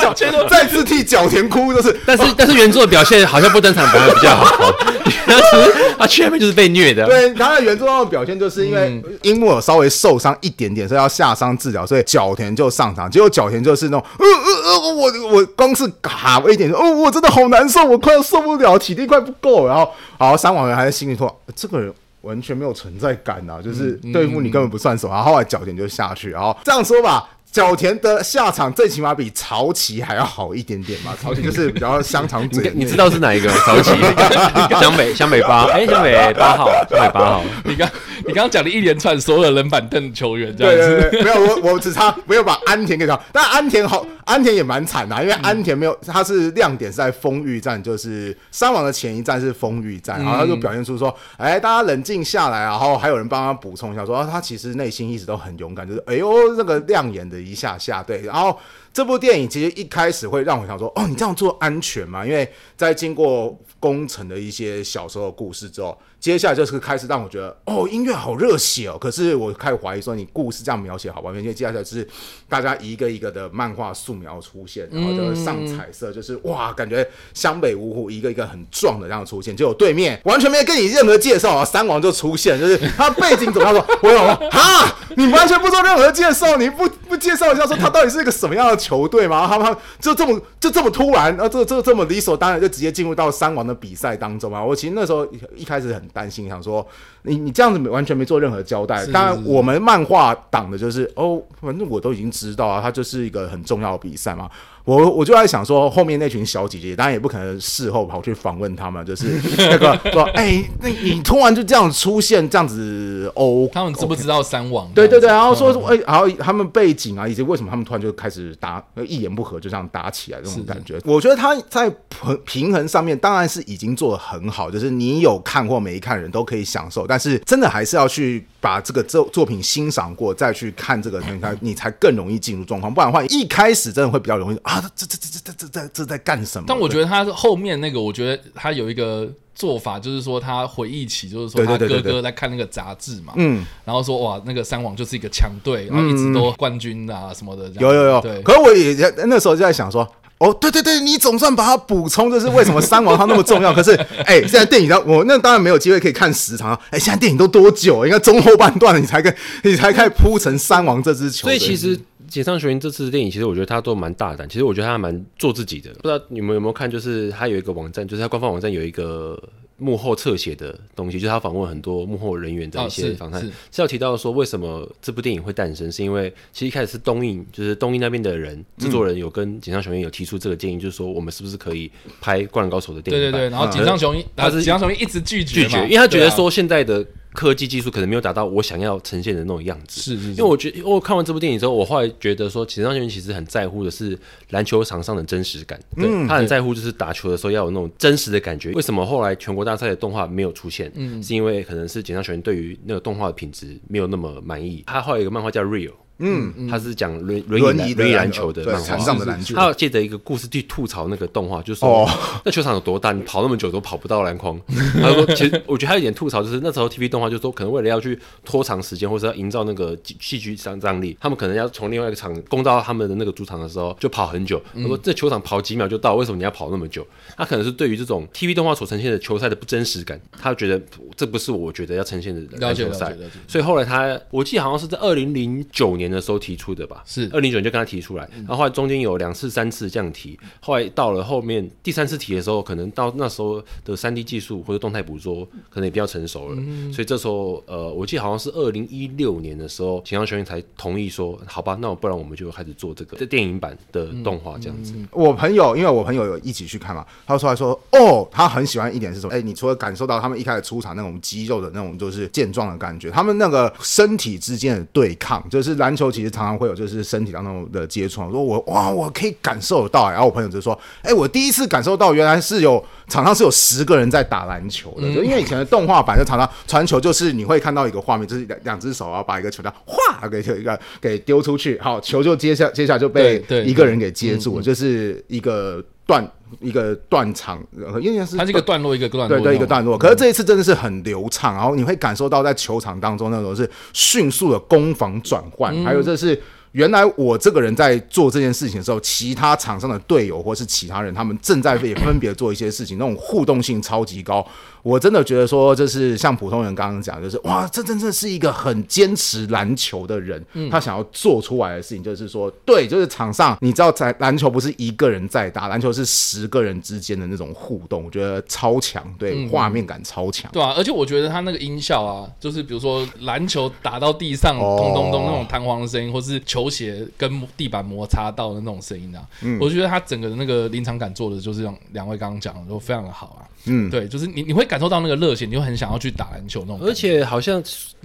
Speaker 1: 小千都再次替角田哭，就是，
Speaker 2: 但是但是原作的表现好像不登场反而比较好，他他前面就是被虐的。
Speaker 1: 对，他的原作上的表现就是因为樱木有稍微受伤一点点，所以要下伤治疗，所以角田就上场，结果角田就是那种，呃呃呃，我我光是卡我一点，哦，我真的好难受，我快要受不了，体力快不够，然后，好，三网人还在心里说，这个人。完全没有存在感呐、啊，就是对付你根本不算什么，然后后来脚点就下去，然后这样说吧。角田的下场最起码比潮崎还要好一点点吧，潮崎就是比较香肠嘴。
Speaker 2: 你知道是哪一个？潮崎，湘北湘北八，哎，湘北八号，湘北八号。
Speaker 3: 你刚你刚刚讲了一连串所有冷板凳球员这样子，
Speaker 1: 对对对，没有我我只差没有把安田给讲，但安田好，安田也蛮惨的，因为安田没有，他是亮点是在丰裕战，就是三王的前一站是丰裕战，然后他就表现出说，哎，大家冷静下来，然后还有人帮他补充一下，说他其实内心一直都很勇敢，就是哎呦那个亮眼的。一下下对，然后这部电影其实一开始会让我想说，哦，你这样做安全吗？因为在经过工程的一些小时候的故事之后。接下来就是开始让我觉得哦，音乐好热血哦。可是我开始怀疑说，你故事这样描写好不好？因为接下来是大家一个一个的漫画素描出现，然后就是上彩色，就是哇，感觉湘北五虎一个一个很壮的这样出现。结果对面完全没有跟你任何介绍啊，三王就出现，就是他背景怎么样说？我想说哈，你完全不做任何介绍，你不不介绍一下说他到底是一个什么样的球队吗？他们就这么就这么突然，啊，这这这么理所当然就直接进入到三王的比赛当中啊！我其实那时候一开始很。担心，想说你你这样子完全没做任何交代。当然，我们漫画党的就是哦，反正我都已经知道啊，它就是一个很重要的比赛嘛。我我就在想说，后面那群小姐姐，当然也不可能事后跑去访问他们，就是 那个说，哎、欸，那你突然就这样出现，这样子哦，
Speaker 3: 他们知不知道三网？
Speaker 1: 对对对，然后说说，哎、欸，然后他们背景啊，以及为什么他们突然就开始打，一言不合就这样打起来这种感觉。我觉得他在平平衡上面当然是已经做的很好，就是你有看或没看人都可以享受，但是真的还是要去把这个作作品欣赏过再去看这个，你看你才更容易进入状况，不然的话一开始真的会比较容易。啊，这这这这这这这在干什么？
Speaker 3: 但我觉得他后面那个，我觉得他有一个做法，就是说他回忆起，就是说他哥哥在看那个杂志嘛，嗯，然后说哇，那个三王就是一个强队，然后一直都冠军啊什么的，
Speaker 1: 有有有，
Speaker 3: 对。
Speaker 1: 可是我也那时候就在想说。哦，对对对，你总算把它补充，就是为什么三王他那么重要。可是，哎，现在电影呢，我那当然没有机会可以看时长。哎，现在电影都多久？应该中后半段你才跟，你才开始铺成三王这支球。
Speaker 2: 所以其实井上雄一这次的电影，其实我觉得他都蛮大胆。其实我觉得他蛮做自己的。不知道你们有没有看，就是他有一个网站，就是他官方网站有一个。幕后侧写的东西，就是他访问很多幕后人员的一些访谈，是要提到说为什么这部电影会诞生，是因为其实一开始是东映，就是东映那边的人制作人有跟井上雄彦有提出这个建议，就是说我们是不是可以拍《灌篮高手》的电影？
Speaker 3: 对对对，然后井上雄彦，他是井上雄彦一直拒绝，
Speaker 2: 拒绝，因为他觉得说现在的。科技技术可能没有达到我想要呈现的那种样子，
Speaker 3: 是是，是，
Speaker 2: 因为我觉得，我看完这部电影之后，我后来觉得说，井上雄彦其实很在乎的是篮球场上的真实感，对，嗯、他很在乎就是打球的时候要有那种真实的感觉。为什么后来全国大赛的动画没有出现？嗯，是因为可能是简上雄彦对于那个动画的品质没有那么满意。他后来有一个漫画叫《Real》。嗯，他是讲轮轮椅轮椅篮球的漫画，
Speaker 1: 场上的篮球。
Speaker 2: 他要借着一个故事去吐槽那个动画，就是说那球场有多大，你跑那么久都跑不到篮筐。他说，其实我觉得他有点吐槽，就是那时候 TV 动画就是说，可能为了要去拖长时间，或者要营造那个戏剧张张力，他们可能要从另外一个场攻到他们的那个主场的时候，就跑很久。他说这球场跑几秒就到，为什么你要跑那么久？他可能是对于这种 TV 动画所呈现的球赛的不真实感，他觉得这不是我觉得要呈现的篮球赛。所以后来他，我记得好像是在二零零九年的时候提出的吧。是二零九年就跟他提出来，然后后来中间有两次、三次这样提，后来到了后面第三次提的时候，可能到那时候的三 D 技术或者动态捕捉可能也比较成熟了，嗯、所以这时候呃，我记得好像是二零一六年的时候，井上雄彦才同意说，好吧，那不然我们就开始做这个这电影版的动画这样子。嗯嗯、
Speaker 1: 我朋友，因为我朋友有一起去看嘛，他出来说，哦，他很喜欢一点是什么？哎，你除了感受到他们一开始出场那种肌肉的那种就是健壮的感觉，他们那个身体之间的对抗，就是篮球其实常常会有就是身体当中。的接触，我说我哇，我可以感受得到，然后我朋友就说，哎、欸，我第一次感受到原来是有场上是有十个人在打篮球的，就因为以前的动画版就常常传球，就是你会看到一个画面，就是两两只手啊，把一个球这样哗给一个给丢出去，好，球就接下接下来就被一个人给接住了，就是一个断一个断场，因为是
Speaker 3: 它是一个段落一个段落，
Speaker 1: 对对一个段落，可是这一次真的是很流畅，然后你会感受到在球场当中那种是迅速的攻防转换，还有这是。原来我这个人在做这件事情的时候，其他场上的队友或是其他人，他们正在也分别做一些事情，那种互动性超级高。我真的觉得说，就是像普通人刚刚讲，就是哇，这真正是一个很坚持篮球的人，他想要做出来的事情，就是说，对，就是场上你知道，在篮球不是一个人在打，篮球是十个人之间的那种互动，我觉得超强，对，画面感超强，
Speaker 3: 对啊，而且我觉得他那个音效啊，就是比如说篮球打到地上咚咚咚那种弹簧的声音，或是球。鞋跟地板摩擦到的那种声音啊，嗯、我觉得他整个的那个临场感做的就是让两位刚刚讲的都非常的好啊。嗯，对，就是你你会感受到那个热血，你就很想要去打篮球那种。
Speaker 2: 而且好像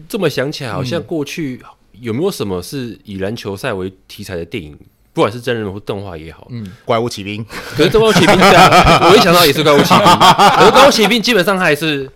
Speaker 2: 这么想起来，好像过去有没有什么是以篮球赛为题材的电影，不管是真人或动画也好，嗯，
Speaker 1: 怪物骑兵，
Speaker 2: 可是怪物骑兵这样，我一想到也是怪物骑兵，可是怪物骑兵基本上还是。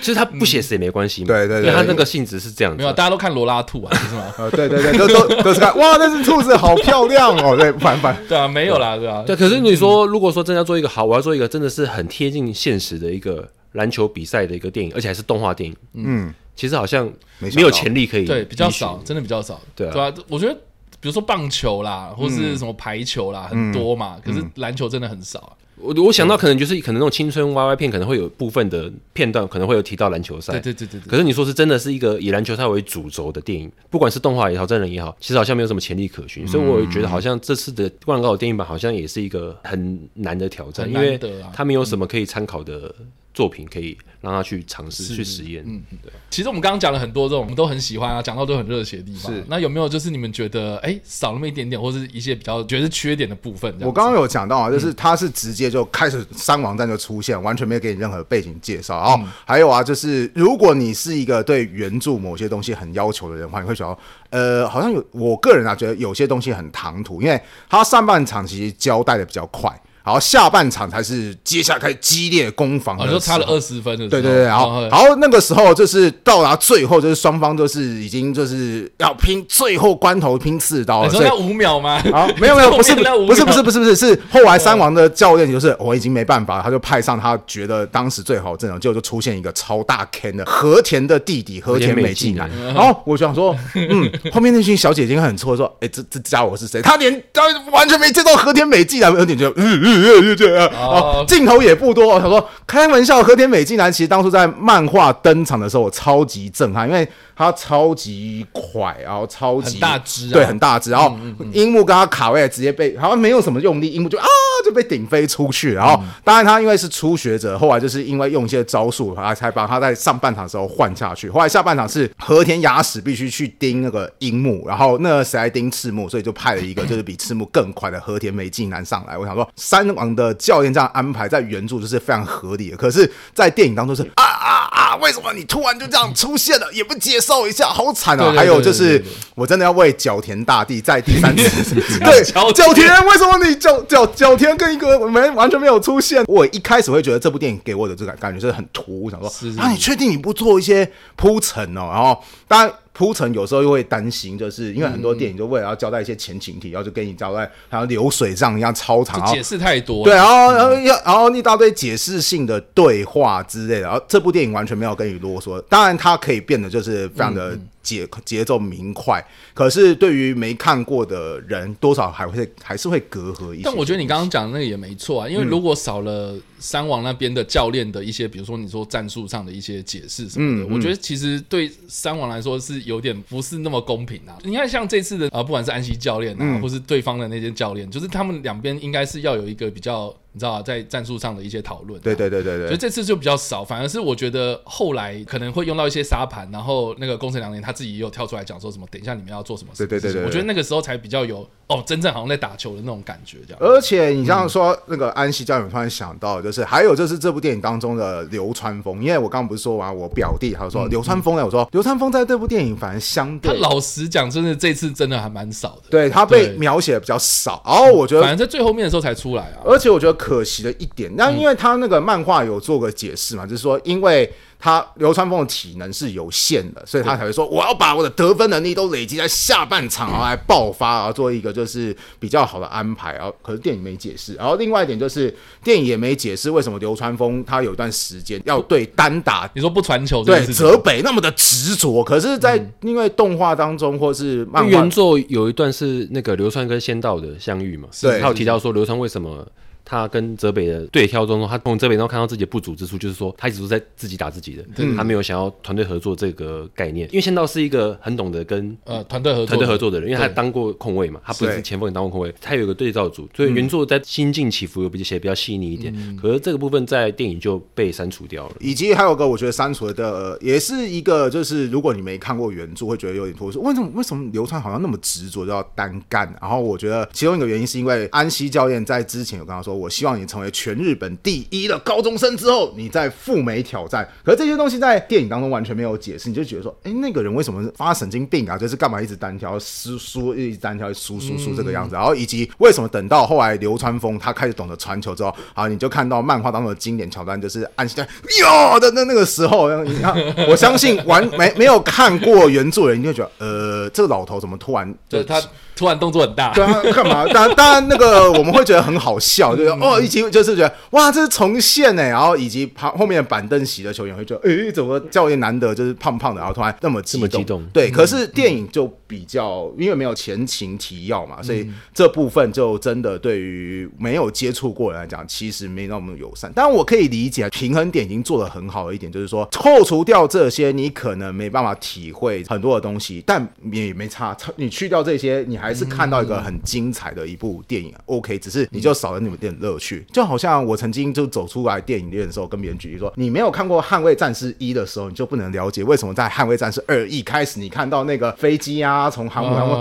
Speaker 2: 其实他不写实也没关系嘛，
Speaker 1: 对对对，
Speaker 2: 他那个性质是这样子。
Speaker 3: 没有，大家都看罗拉兔啊，是吗？
Speaker 1: 啊，对对对，都都都是看，哇，那只兔子好漂亮哦，对，反反，
Speaker 3: 对啊，没有啦，对啊，
Speaker 2: 对。可是你说，如果说真的要做一个好，我要做一个真的是很贴近现实的一个篮球比赛的一个电影，而且还是动画电影，嗯，其实好像没有潜力可以，
Speaker 3: 对，比较少，真的比较少，对啊。我觉得，比如说棒球啦，或是什么排球啦，很多嘛，可是篮球真的很少啊。
Speaker 2: 我我想到可能就是可能那种青春 YY 片可能会有部分的片段可能会有提到篮球赛，
Speaker 3: 对对对对。
Speaker 2: 可是你说是真的是一个以篮球赛为主轴的电影，不管是动画也好，真人也好，其实好像没有什么潜力可循。所以我觉得好像这次的《灌篮高手》电影版好像也是一个很难的挑战，因为它没有什么可以参考的作品可以让他去尝试去实验。嗯，对。
Speaker 3: 其实我们刚刚讲了很多这种我们都很喜欢啊，讲到都很热血的地方。是。那有没有就是你们觉得哎少那么一点点，或是一些比较觉得是缺点的部分？
Speaker 1: 我刚刚有讲到啊，就是他是直接就开始。三网站就出现，完全没有给你任何背景介绍。然后还有啊，就是如果你是一个对原著某些东西很要求的人的话，你会想到，呃，好像有我个人啊觉得有些东西很唐突，因为他上半场其实交代的比较快。然后下半场才是接下来开始激烈攻防，
Speaker 3: 就差了二十分的。
Speaker 1: 对对对，然后然后那个时候就是到达最后，就是双方就是已经就是要拼最后关头拼刺刀了。
Speaker 3: 你说那五秒吗？
Speaker 1: 啊，没有没有，不是不是不是不是不是是，后来三王的教练就是我已经没办法了，他就派上他觉得当时最好阵容，结果就出现一个超大 Ken 的和田的弟弟和田美纪男。然后我想说，嗯，后面那群小姐姐很错，说，哎，这这家伙是谁？他连他完全没见到和田美纪男，有点觉得嗯嗯就这样。哦，镜头也不多。我想说，开玩笑，和田美纪男其实当初在漫画登场的时候，我超级震撼，因为。他超级快，然后超级
Speaker 3: 大只，
Speaker 1: 对，很大只。然后樱木跟他卡位，直接被好像没有什么用力，樱木就啊就被顶飞出去。然后当然他因为是初学者，后来就是因为用一些招数，他才把他在上半场的时候换下去。后来下半场是和田雅史必须去盯那个樱木，然后那个谁来盯赤木，所以就派了一个就是比赤木更快的和田美纪男上来。我想说，三王的教练这样安排在原著就是非常合理的，可是，在电影当中是啊啊啊！为什么你突然就这样出现了，也不接受一下，好惨啊！还有就是，我真的要为角田大帝在第三次，对角田，为什么你角角角田跟一个没完全没有出现？我一开始会觉得这部电影给我的这个感觉是很突兀，想说啊，你确定你不做一些铺陈哦？然后当然。铺陈有时候又会担心，就是因为很多电影就为了要交代一些前情提要，然后就跟你交代，好像流水账一样超长，
Speaker 3: 解释太多。
Speaker 1: 对，然后然后要然后一大堆解释性的对话之类的，然后这部电影完全没有跟你啰嗦。当然，它可以变得就是非常的。节节奏明快，可是对于没看过的人，多少还会还是会隔阂一些。
Speaker 3: 但我觉得你刚刚讲的那个也没错啊，因为如果少了三王那边的教练的一些，比如说你说战术上的一些解释什么的，我觉得其实对三王来说是有点不是那么公平啊。你看像这次的啊，不管是安西教练啊，或是对方的那些教练，就是他们两边应该是要有一个比较。你知道在战术上的一些讨论，
Speaker 1: 对对对对对，
Speaker 3: 所以这次就比较少，反而是我觉得后来可能会用到一些沙盘，然后那个工程良田他自己也有跳出来讲说什么，等一下你们要做什么事，对对对对，我觉得那个时候才比较有哦，真正好像在打球的那种感觉这样。
Speaker 1: 而且你这样说，那个安西教练突然想到，就是还有就是这部电影当中的流川枫，因为我刚刚不是说完我表弟，他说流川枫呢，我说流川枫在这部电影反而相对，
Speaker 3: 他老实讲，真的这次真的还蛮少的，
Speaker 1: 对他被描写的比较少，然后我觉得
Speaker 3: 反正在最后面的时候才出来啊，
Speaker 1: 而且我觉得可惜的一点。那因为他那个漫画有做个解释嘛，就是说，因为他流川枫的体能是有限的，所以他才会说，我要把我的得分能力都累积在下半场，然后来爆发，然后做一个就是比较好的安排。然后，可是电影没解释。然后，另外一点就是电影也没解释为什么流川枫他有一段时间要对单打，
Speaker 3: 你说不传球，
Speaker 1: 对泽北那么的执着。可是，在因为动画当中或是漫画
Speaker 2: 原作有一段是那个流川跟仙道的相遇嘛，对，他有提到说流川为什么。他跟泽北的对挑中，他从泽北中看到自己的不足之处，就是说他一直都在自己打自己的，他没有想要团队合作这个概念。因为仙道是一个很懂得跟呃团队合团队合作的人，因为他当过控卫嘛，他不是前锋也当过控卫，他有一个对照组，所以原作在心境起伏有比写比较细腻一点。可是这个部分在电影就被删除掉了。
Speaker 1: 以及还有个我觉得删除的，也是一个就是如果你没看过原著，会觉得有点脱俗。为什么为什么流川好像那么执着要单干？然后我觉得其中一个原因是因为安西教练在之前有跟他说，我希望你成为全日本第一的高中生之后，你再赴美挑战。可是这些东西在电影当中完全没有解释，你就觉得说，哎、欸，那个人为什么发神经病啊？就是干嘛一直单挑输输，一直单挑输输输这个样子。然后以及为什么等到后来流川枫他开始懂得传球之后，好，你就看到漫画当中的经典桥段，就是安西在哟的那那个时候，你看，我相信完没没有看过原著的人，你就觉得，呃，这个老头怎么突然
Speaker 3: 就是他。突然动作很大，
Speaker 1: 对啊，干嘛？当然，当然，那个我们会觉得很好笑，就是哦，以及就是觉得哇，这是重现呢。然后以及旁后面的板凳席的球员会觉得，诶，怎么教练难得就是胖胖的，然后突然那么激动？激动对，可是电影就比较，因为没有前情提要嘛，所以这部分就真的对于没有接触过人来讲，其实没那么友善。当然，我可以理解平衡点已经做得很好的一点，就是说扣除掉这些，你可能没办法体会很多的东西，但也没差。你去掉这些，你还。是看到一个很精彩的一部电影，OK，只是你就少了你们点乐趣。就好像我曾经就走出来电影院的时候，跟别人举例说，你没有看过《捍卫战士一》的时候，你就不能了解为什么在《捍卫战士二》一开始你看到那个飞机啊，从航母航母，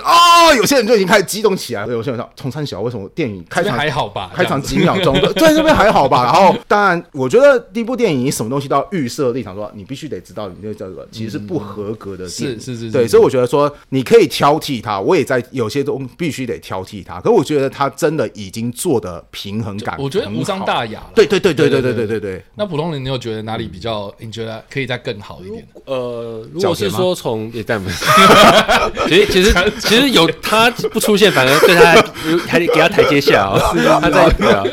Speaker 1: 啊，有些人就已经开始激动起来了。有些人说，从三小为什么电影开场还好吧？开场几秒钟，对这边还好吧？然后当然，我觉得第一部电影你什么东西都要预设立场，说你必须得知道你那个叫做其实是不合格的是是是，对，所以我觉得说你可以挑剔它，我也。在有些东必须得挑剔它，可我觉得他真的已经做得个平衡感，
Speaker 3: 我觉得无伤大雅。
Speaker 1: 对对对对对对对对对。
Speaker 3: 那普通人，你有觉得哪里比较？你觉得可以再更好一点？
Speaker 2: 呃，如果是说从也但不是，其实其实其实有他不出现，反而对他还得给他台阶下 啊。他在对啊，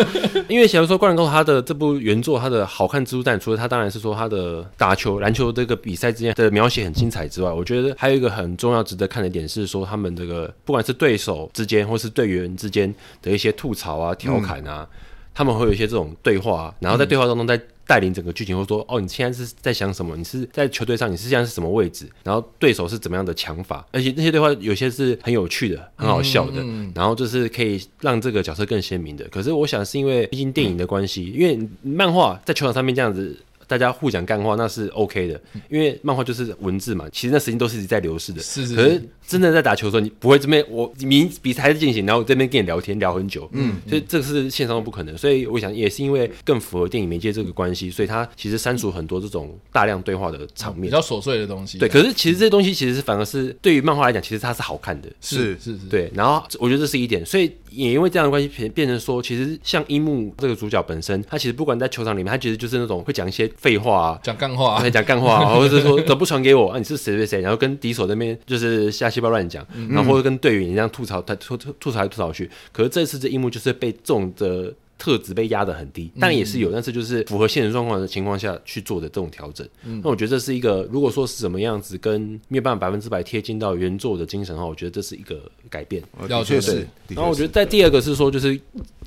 Speaker 2: 因为假如说《灌篮高手》他的这部原作，他的好看之处，但除了他当然是说他的打球篮球这个比赛之间的描写很精彩之外，我觉得还有一个很重要值得看的点是说他们这个不管是对手之间或是队员之间的一些吐槽啊、调侃啊，嗯、他们会有一些这种对话，然后在对话当中再带领整个剧情，或说哦，你现在是在想什么？你是在球队上，你是现在是什么位置？然后对手是怎么样的强法？而且那些对话有些是很有趣的、很好笑的，然后就是可以让这个角色更鲜明的。可是我想是因为毕竟电影的关系，嗯、因为漫画在球场上面这样子。大家互讲干话那是 OK 的，因为漫画就是文字嘛，其实那时间都是一直在流逝的。是是。可是真的在打球的时候，你不会这边我明比赛还是进行，然后这边跟你聊天聊很久。嗯。所以这个是线上都不可能，所以我想也是因为更符合电影媒介这个关系，所以它其实删除很多这种大量对话的场面，
Speaker 3: 比较琐碎的东西。
Speaker 2: 对。可是其实这些东西其实是反而是对于漫画来讲，其实它是好看的。
Speaker 1: 是是是。
Speaker 2: 对。然后我觉得这是一点，所以也因为这样的关系变变成说，其实像樱木这个主角本身，他其实不管在球场里面，他其实就是那种会讲一些废话啊。
Speaker 3: 讲干
Speaker 2: 话，啊讲干话，啊或者是说怎么不传给我啊？你是谁谁谁？然后跟敌手那边就是瞎七八乱讲，然后或者跟队员一样吐槽，他吐吐吐槽来吐槽去。可是这次这樱木就是被这种的。特质被压得很低，但也是有，但是就是符合现实状况的情况下去做的这种调整。嗯、那我觉得这是一个，如果说是什么样子，跟没有办法百分之百贴近到原作的精神的话，我觉得这是一个改变。
Speaker 3: 要确是。
Speaker 2: 然后我觉得在第二个是说，就是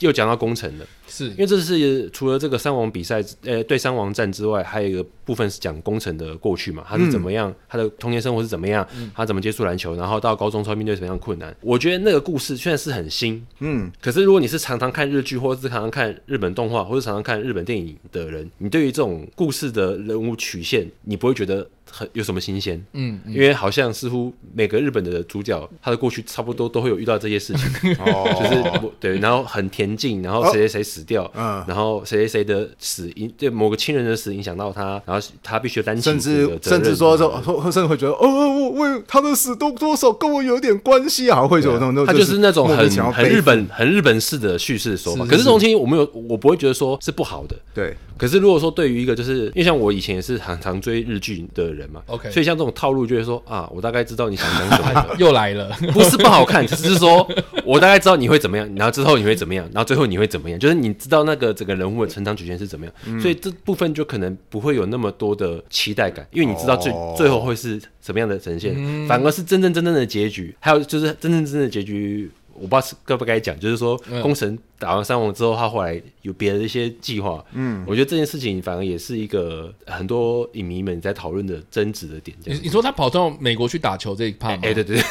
Speaker 2: 又讲到工程了，
Speaker 3: 是
Speaker 2: 因为这是除了这个三王比赛，呃，对三王战之外，还有一个部分是讲工程的过去嘛，他是怎么样，嗯、他的童年生活是怎么样，他怎么接触篮球，然后到高中之后面对什么样的困难。我觉得那个故事虽然是很新，嗯，可是如果你是常常看日剧，或者是常常看日本动画或者常常看日本电影的人，你对于这种故事的人物曲线，你不会觉得很有什么新鲜，嗯，因为好像似乎每个日本的主角他的过去差不多都会有遇到这些事情，哦，就是对，然后很恬静，然后谁谁谁死掉，嗯，然后谁谁谁的死影，对某个亲人的死影响到他，然后他必须担起甚至
Speaker 1: 甚至说说甚至会觉得，哦，我我他的死多多少跟我有点关系啊，会有那种，
Speaker 2: 他就是那种很很日本很日本式的叙事手法，可是这种东西我没有，我不会觉得说是不好的，
Speaker 1: 对。
Speaker 2: 可是如果说对于一个就是因为像我以前也是常常追日剧的人嘛，OK，所以像这种套路就会说啊，我大概知道你想讲什么，
Speaker 3: 又来了，
Speaker 2: 不是不好看，只是说 我大概知道你会怎么样，然后之后你会怎么样，然后最后你会怎么样，就是你知道那个整个人物的成长曲线是怎么样，嗯、所以这部分就可能不会有那么多的期待感，因为你知道最、哦、最后会是什么样的呈现，嗯、反而是真正真正的结局，还有就是真正真正的结局。我不知道是该不该讲，就是说，工程打完三王之后，他后来有别的一些计划。嗯，我觉得这件事情反而也是一个很多影迷们在讨论的争执的点。
Speaker 3: 你你说他跑到美国去打球这一趴吗？
Speaker 2: 哎，对对对。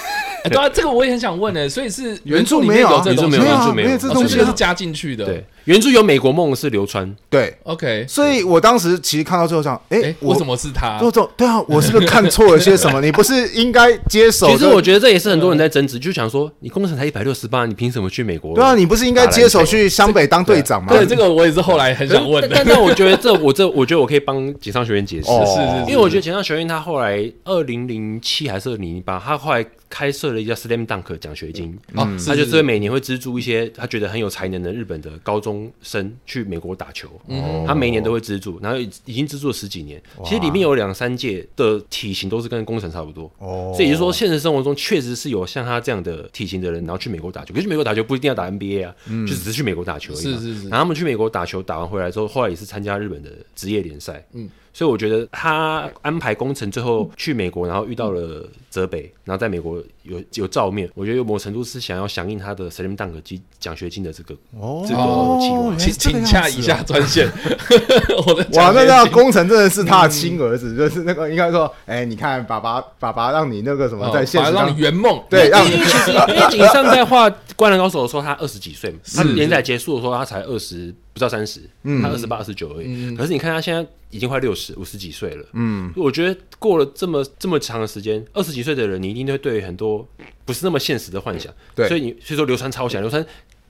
Speaker 3: 对啊，这个我也很想问呢。所以是
Speaker 1: 原著没有，原著没有，
Speaker 2: 原著没有，
Speaker 1: 这东西
Speaker 3: 是加进去的。
Speaker 2: 对，原著有美国梦是流川。
Speaker 1: 对
Speaker 3: ，OK。
Speaker 1: 所以我当时其实看到最后想，哎，
Speaker 3: 我怎么是他？
Speaker 1: 对啊，我是不是看错了些什么？你不是应该接手？
Speaker 2: 其实我觉得这也是很多人在争执，就想说，你工程才一百六十八，你凭什么去美国？
Speaker 1: 对啊，你不是应该接手去湘北当队长吗？
Speaker 3: 对，这个我也是后来很想问的。
Speaker 2: 但但我觉得这我这我觉得我可以帮井上学院解释，是是，因为我觉得井上学院他后来二零零七还是二零零八，他后来。开设了一家 Slam Dunk 奖学金，嗯、他就是每年会资助一些他觉得很有才能的日本的高中生去美国打球。嗯、他每年都会资助，然后已经资助了十几年。其实里面有两三届的体型都是跟工程差不多。哦，所以也就是说，现实生活中确实是有像他这样的体型的人，然后去美国打球。可是美国打球不一定要打 NBA 啊，嗯、就只是去美国打球而已。是是是。然后他们去美国打球，打完回来之后，后来也是参加日本的职业联赛。嗯。所以我觉得他安排工程最后去美国，然后遇到了泽北，然后在美国有有照面。我觉得有某程度是想要响应他的 Slam Dunk 及奖学金的这个哦这个计划，
Speaker 3: 请请洽一下专线。
Speaker 1: 我的哇，那那工程真的是他的亲儿子，就是那个应该说，哎，你看爸爸爸爸让你那个什么在现实
Speaker 3: 让你圆梦，
Speaker 1: 对，让
Speaker 2: 因为其实因为井上在画《灌篮高手》的时候，他二十几岁嘛，他连载结束的时候他才二十。不到三十，他二十八、二十九而已。嗯、可是你看他现在已经快六十五十几岁了。嗯，我觉得过了这么这么长的时间，二十几岁的人，你一定会对很多不是那么现实的幻想。对，所以你所以说流川超强，流川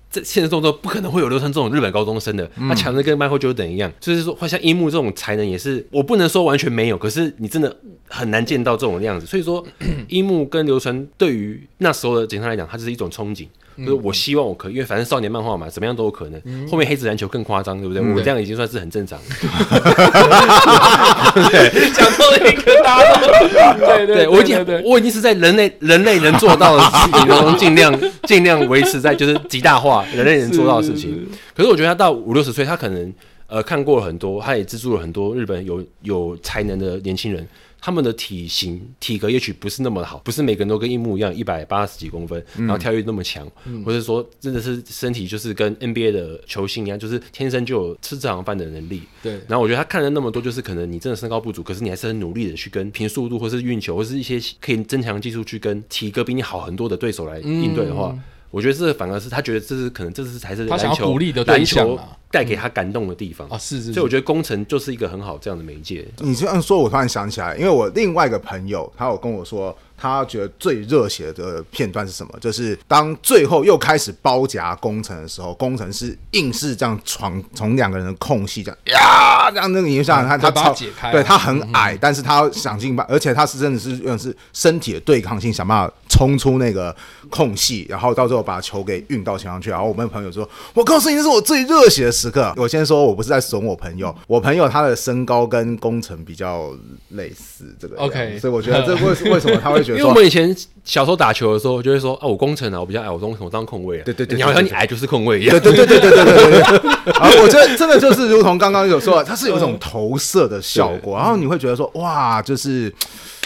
Speaker 2: 在现实中都不可能会有流川这种日本高中生的，嗯、他强的跟迈克尔乔丹一样。就是说，像樱木这种才能也是，我不能说完全没有，可是你真的很难见到这种样子。所以说，樱木跟流川对于那时候的警察来讲，他就是一种憧憬。就是我希望我可以，因为反正少年漫画嘛，怎么样都有可能。后面黑子篮球更夸张，对不对？我这样已经算是很正常。
Speaker 3: 对，讲到一个大家都 对对，
Speaker 2: 我已经我已经是在人类人类能做到的事情当中，尽量尽量维持在就是极大化人类能做到的事情。可是我觉得他到五六十岁，他可能呃看过了很多，他也资助了很多日本有有才能的年轻人。他们的体型体格也许不是那么好，不是每个人都跟樱木一样一百八十几公分，然后跳跃那么强，嗯、或者说真的是身体就是跟 NBA 的球星一样，就是天生就有吃这行饭的能力。
Speaker 3: 对。
Speaker 2: 然后我觉得他看了那么多，就是可能你真的身高不足，可是你还是很努力的去跟凭速度或是运球或是一些可以增强技术去跟体格比你好很多的对手来应对的话。嗯我觉得这反而是他觉得这是可能这是才是篮球，
Speaker 3: 他想要鼓励的对象啊，
Speaker 2: 带给他感动的地方啊，是是，所以我觉得工程就是一个很好这样的媒介。
Speaker 1: 你这样说，我突然想起来，因为我另外一个朋友，他有跟我说。他觉得最热血的片段是什么？就是当最后又开始包夹工程的时候，工程是硬是这样闯从两个人的空隙这样呀，这样那个影响他他超解开，对他很矮，嗯、但是他想尽办，而且他是真的是用的是身体的对抗性，想办法冲出那个空隙，然后到最后把球给运到前方去。然后我们朋友说：“我告诉你，这是我最热血的时时刻，我先说，我不是在损我朋友，我朋友他的身高跟工程比较类似，这个 OK，所以我觉得这 为为什么他会觉得，
Speaker 2: 因为我们以前小时候打球的时候，就会说啊，我工程啊，我比较矮，我当控，我当控卫啊，对对对，你好像你来就是控卫一
Speaker 1: 样，对对对对对对对，啊，我觉得真的就是如同刚刚有说，它是有一种投射的效果，然后你会觉得说哇，就是。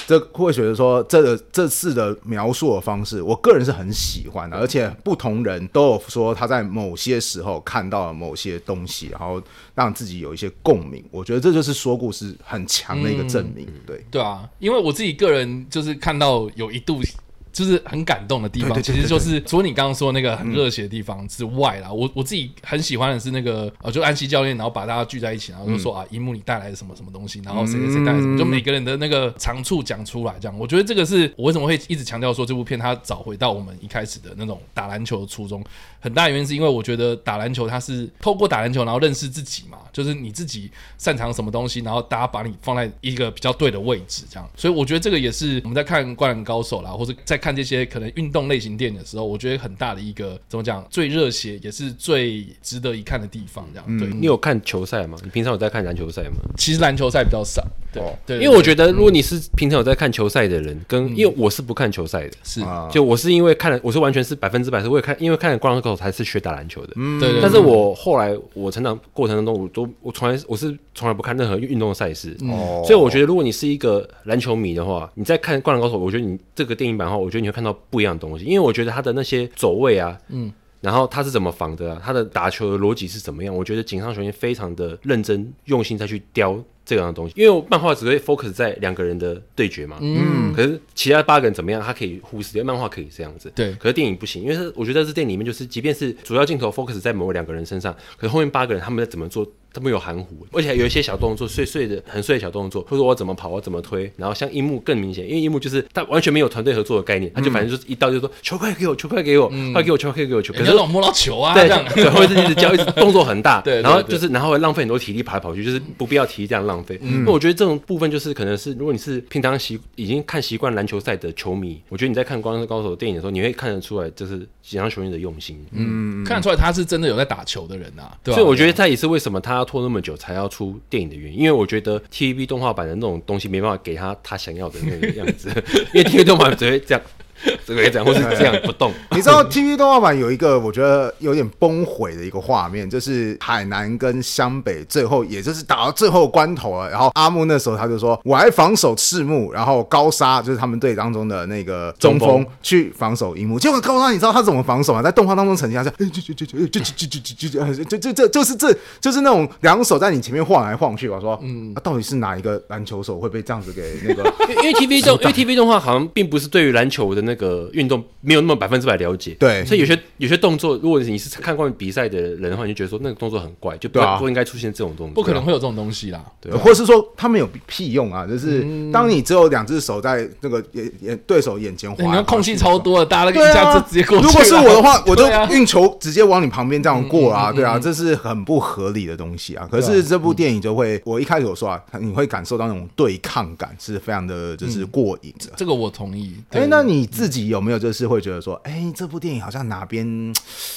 Speaker 1: 这会觉得说，这个这次的描述的方式，我个人是很喜欢的，而且不同人都有说他在某些时候看到了某些东西，然后让自己有一些共鸣。我觉得这就是说故事很强的一个证明。对
Speaker 3: 对啊，因为我自己个人就是看到有一度。就是很感动的地方，其实就是除了你刚刚说那个很热血的地方之外啦，我我自己很喜欢的是那个呃，就安西教练，然后把大家聚在一起，然后就说啊，樱木你带来了什么什么东西，然后谁谁谁带来什么，就每个人的那个长处讲出来，这样，我觉得这个是我为什么会一直强调说这部片它找回到我们一开始的那种打篮球的初衷，很大原因是因为我觉得打篮球它是透过打篮球然后认识自己嘛，就是你自己擅长什么东西，然后大家把你放在一个比较对的位置，这样，所以我觉得这个也是我们在看《灌篮高手》啦，或者在看。看这些可能运动类型电影的时候，我觉得很大的一个怎么讲，最热血也是最值得一看的地方。这样，嗯、对你
Speaker 2: 有看球赛吗？你平常有在看篮球赛吗？
Speaker 3: 其实篮球赛比较少。对，对，
Speaker 2: 因为我觉得如果你是平常有在看球赛的人，跟因为我是不看球赛的，是就我是因为看了，我是完全是百分之百是为看，因为看了《灌篮高手》才是学打篮球的。嗯，对。但是我后来我成长过程当中，我都我从来我是从来不看任何运动的赛事。哦。所以我觉得，如果你是一个篮球迷的话，你在看《灌篮高手》，我觉得你这个电影版的话，我觉得你会看到不一样的东西，因为我觉得他的那些走位啊，嗯。然后他是怎么防的啊？他的打球的逻辑是怎么样？我觉得井上雄彦非常的认真用心再去雕这样的东西，因为漫画只会 focus 在两个人的对决嘛。嗯。可是其他八个人怎么样？他可以忽视掉，漫画可以这样子。对。可是电影不行，因为是我觉得这电影里面就是，即便是主要镜头 focus 在某两个人身上，可是后面八个人他们在怎么做？他们有含糊，而且还有一些小动作，碎碎的、很碎的小动作，或者我怎么跑，我怎么推，然后像樱木更明显，因为樱木就是他完全没有团队合作的概念，他就反正就是一到就说球快给我，球快给我，快给我球，快给我球。可是
Speaker 3: 老摸到球啊，
Speaker 2: 对，这样，对，或者是一直叫，一直动作很大，对，然后就是然后会浪费很多体力跑来跑去，就是不必要体力这样浪费。那我觉得这种部分就是可能是如果你是平常习已经看习惯篮球赛的球迷，我觉得你在看《灌篮高手》电影的时候，你会看得出来，就是井上雄彦的用心，
Speaker 3: 嗯，看得出来他是真的有在打球的人啊。对，
Speaker 2: 所以我觉得他也是为什么他要拖那么久才。要出电影的原因，因为我觉得 TVB 动画版的那种东西没办法给他他想要的那个样子，因为 TVB 动画版只会这样。这个也这样，或是这样不动。
Speaker 1: 你知道 TV 动画版有一个我觉得有点崩毁的一个画面，就是海南跟湘北最后，也就是打到最后关头了。然后阿木那时候他就说：“我来防守赤木，然后高沙就是他们队当中的那个中锋去防守樱木。”结果高沙你知道他怎么防守吗？在动画当中呈现下，就就就就就就就就就就就就就是这就是那种两手在你前面晃来晃去。我说：“嗯，到底是哪一个篮球手会被这样子给那个？
Speaker 2: 因为 TV 动因为 TV 动画好像并不是对于篮球的那个。”运动没有那么百分之百了解，
Speaker 1: 对，
Speaker 2: 所以有些有些动作，如果你是看过比赛的人的话，你就觉得说那个动作很怪，就不不应该出现这种动作，
Speaker 3: 不可能会有这种东西啦，
Speaker 1: 对，或是说他们有屁用啊？就是当你只有两只手在那个眼眼对手眼前，
Speaker 3: 你看空隙超多的，大家那个一下子直接过去。
Speaker 1: 如果是我的话，我就运球直接往你旁边这样过啊，对啊，这是很不合理的东西啊。可是这部电影就会，我一开始我说啊，你会感受到那种对抗感是非常的，就是过瘾的。
Speaker 3: 这个我同意。
Speaker 1: 哎，那你自己？有没有就是会觉得说，哎、欸，这部电影好像哪边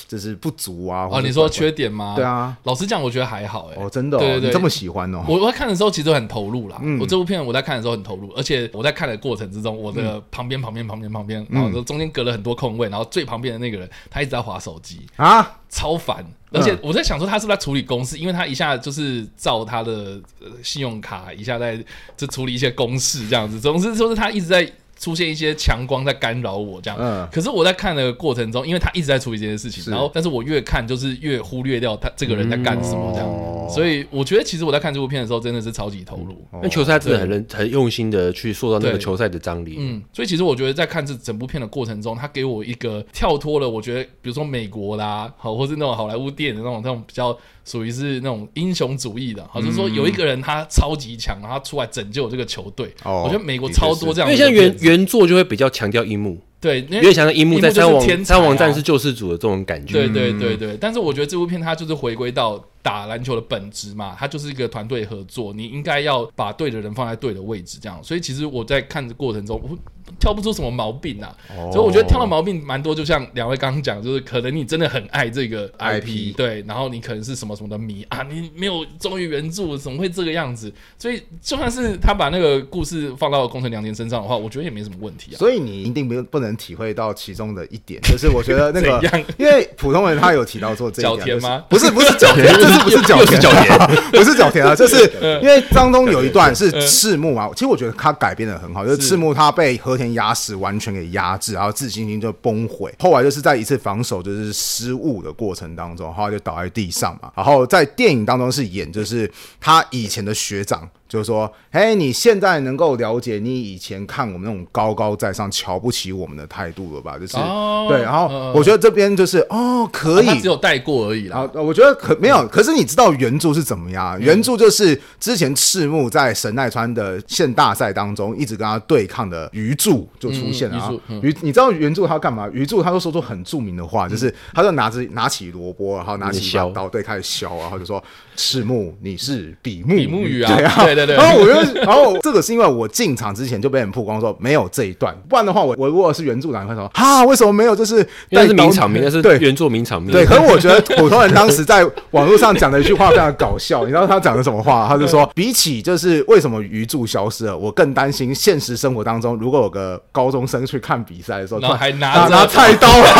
Speaker 1: 就是不足啊？
Speaker 3: 哦，你说缺点吗？
Speaker 1: 对啊，
Speaker 3: 老实讲，我觉得还好、欸。哎，
Speaker 1: 哦，真的、哦，
Speaker 3: 对对对，
Speaker 1: 你这么喜欢哦。
Speaker 3: 我我在看的时候其实很投入啦。嗯、我这部片我在看的时候很投入，而且我在看的过程之中，我的旁边、旁边、旁边、旁边，然后中间隔了很多空位，然后最旁边的那个人他一直在划手机啊，超烦。而且我在想说，他是不是在处理公事？因为他一下就是照他的信用卡，一下在就处理一些公事这样子。总之就是他一直在。出现一些强光在干扰我，这样。嗯。可是我在看的过程中，因为他一直在处理这件事情，然后，但是我越看就是越忽略掉他这个人在干什么，这样。所以我觉得，其实我在看这部片的时候，真的是超级投入。
Speaker 2: 那球赛真的很认很用心的去塑造那个球赛的张力。
Speaker 3: 嗯。所以其实我觉得，在看这整部片的过程中，他给我一个跳脱了，我觉得，比如说美国啦，好，或是那种好莱坞电影的那种那种比较属于是那种英雄主义的，好，就是说有一个人他超级强，然后他出来拯救这个球队。哦。我觉得美国超多这样。
Speaker 2: 因为像原原。原作就会比较强调樱木，
Speaker 3: 对，
Speaker 2: 因为强调樱木在三王三王战士救世主的这种感觉，
Speaker 3: 对对对对。但是我觉得这部片它就是回归到打篮球的本质嘛，它就是一个团队合作，你应该要把对的人放在对的位置，这样。所以其实我在看的过程中，我挑不出什么毛病啊。所以我觉得挑的毛病蛮多，就像两位刚刚讲，就是可能你真的很爱这个 IP，对，然后你可能是什么什么的迷啊，你没有忠于原著，怎么会这个样子？所以就算是他把那个故事放到宫城良田身上的话，我觉得也没什么问题啊。
Speaker 1: 所以你一定不不能体会到其中的一点，就是我觉得那个，因为普通人他有提到做这一点，
Speaker 3: 角田吗？
Speaker 1: 不是不是角田。不是角田，不是角田啊！就是因为当中有一段是赤木啊，其实我觉得他改编的很好，就是赤木他被和田压死完全给压制，然后自信心就崩毁，后来就是在一次防守就是失误的过程当中，后来就倒在地上嘛。然后在电影当中是演就是他以前的学长。就是说，哎，你现在能够了解你以前看我们那种高高在上、瞧不起我们的态度了吧？就是、哦、对，然后我觉得这边就是哦，可以，
Speaker 3: 啊、只有带过而已啦。
Speaker 1: 我觉得可没有，可是你知道原著是怎么样？嗯、原著就是之前赤木在神奈川的县大赛当中一直跟他对抗的鱼柱就出现了啊。鱼、嗯嗯，你知道原著他干嘛？鱼柱他都说出很著名的话，就是他就拿着拿起萝卜，然后拿起刀，刀对开始削，然后就说。赤木，你是比目
Speaker 3: 比目鱼啊？对啊，对对对。
Speaker 1: 然后我就，然后这个是因为我进场之前就被人曝光说没有这一段，不然的话我我如果是原著党会说哈，为什么没有？就是
Speaker 2: 那是名场面，那是对原著名场面。
Speaker 1: 对，可是我觉得普通人当时在网络上讲的一句话非常搞笑，你知道他讲的什么话？他就说，比起就是为什么鱼柱消失了，我更担心现实生活当中，如果有个高中生去看比赛的时候，
Speaker 3: 还拿
Speaker 1: 拿菜刀啊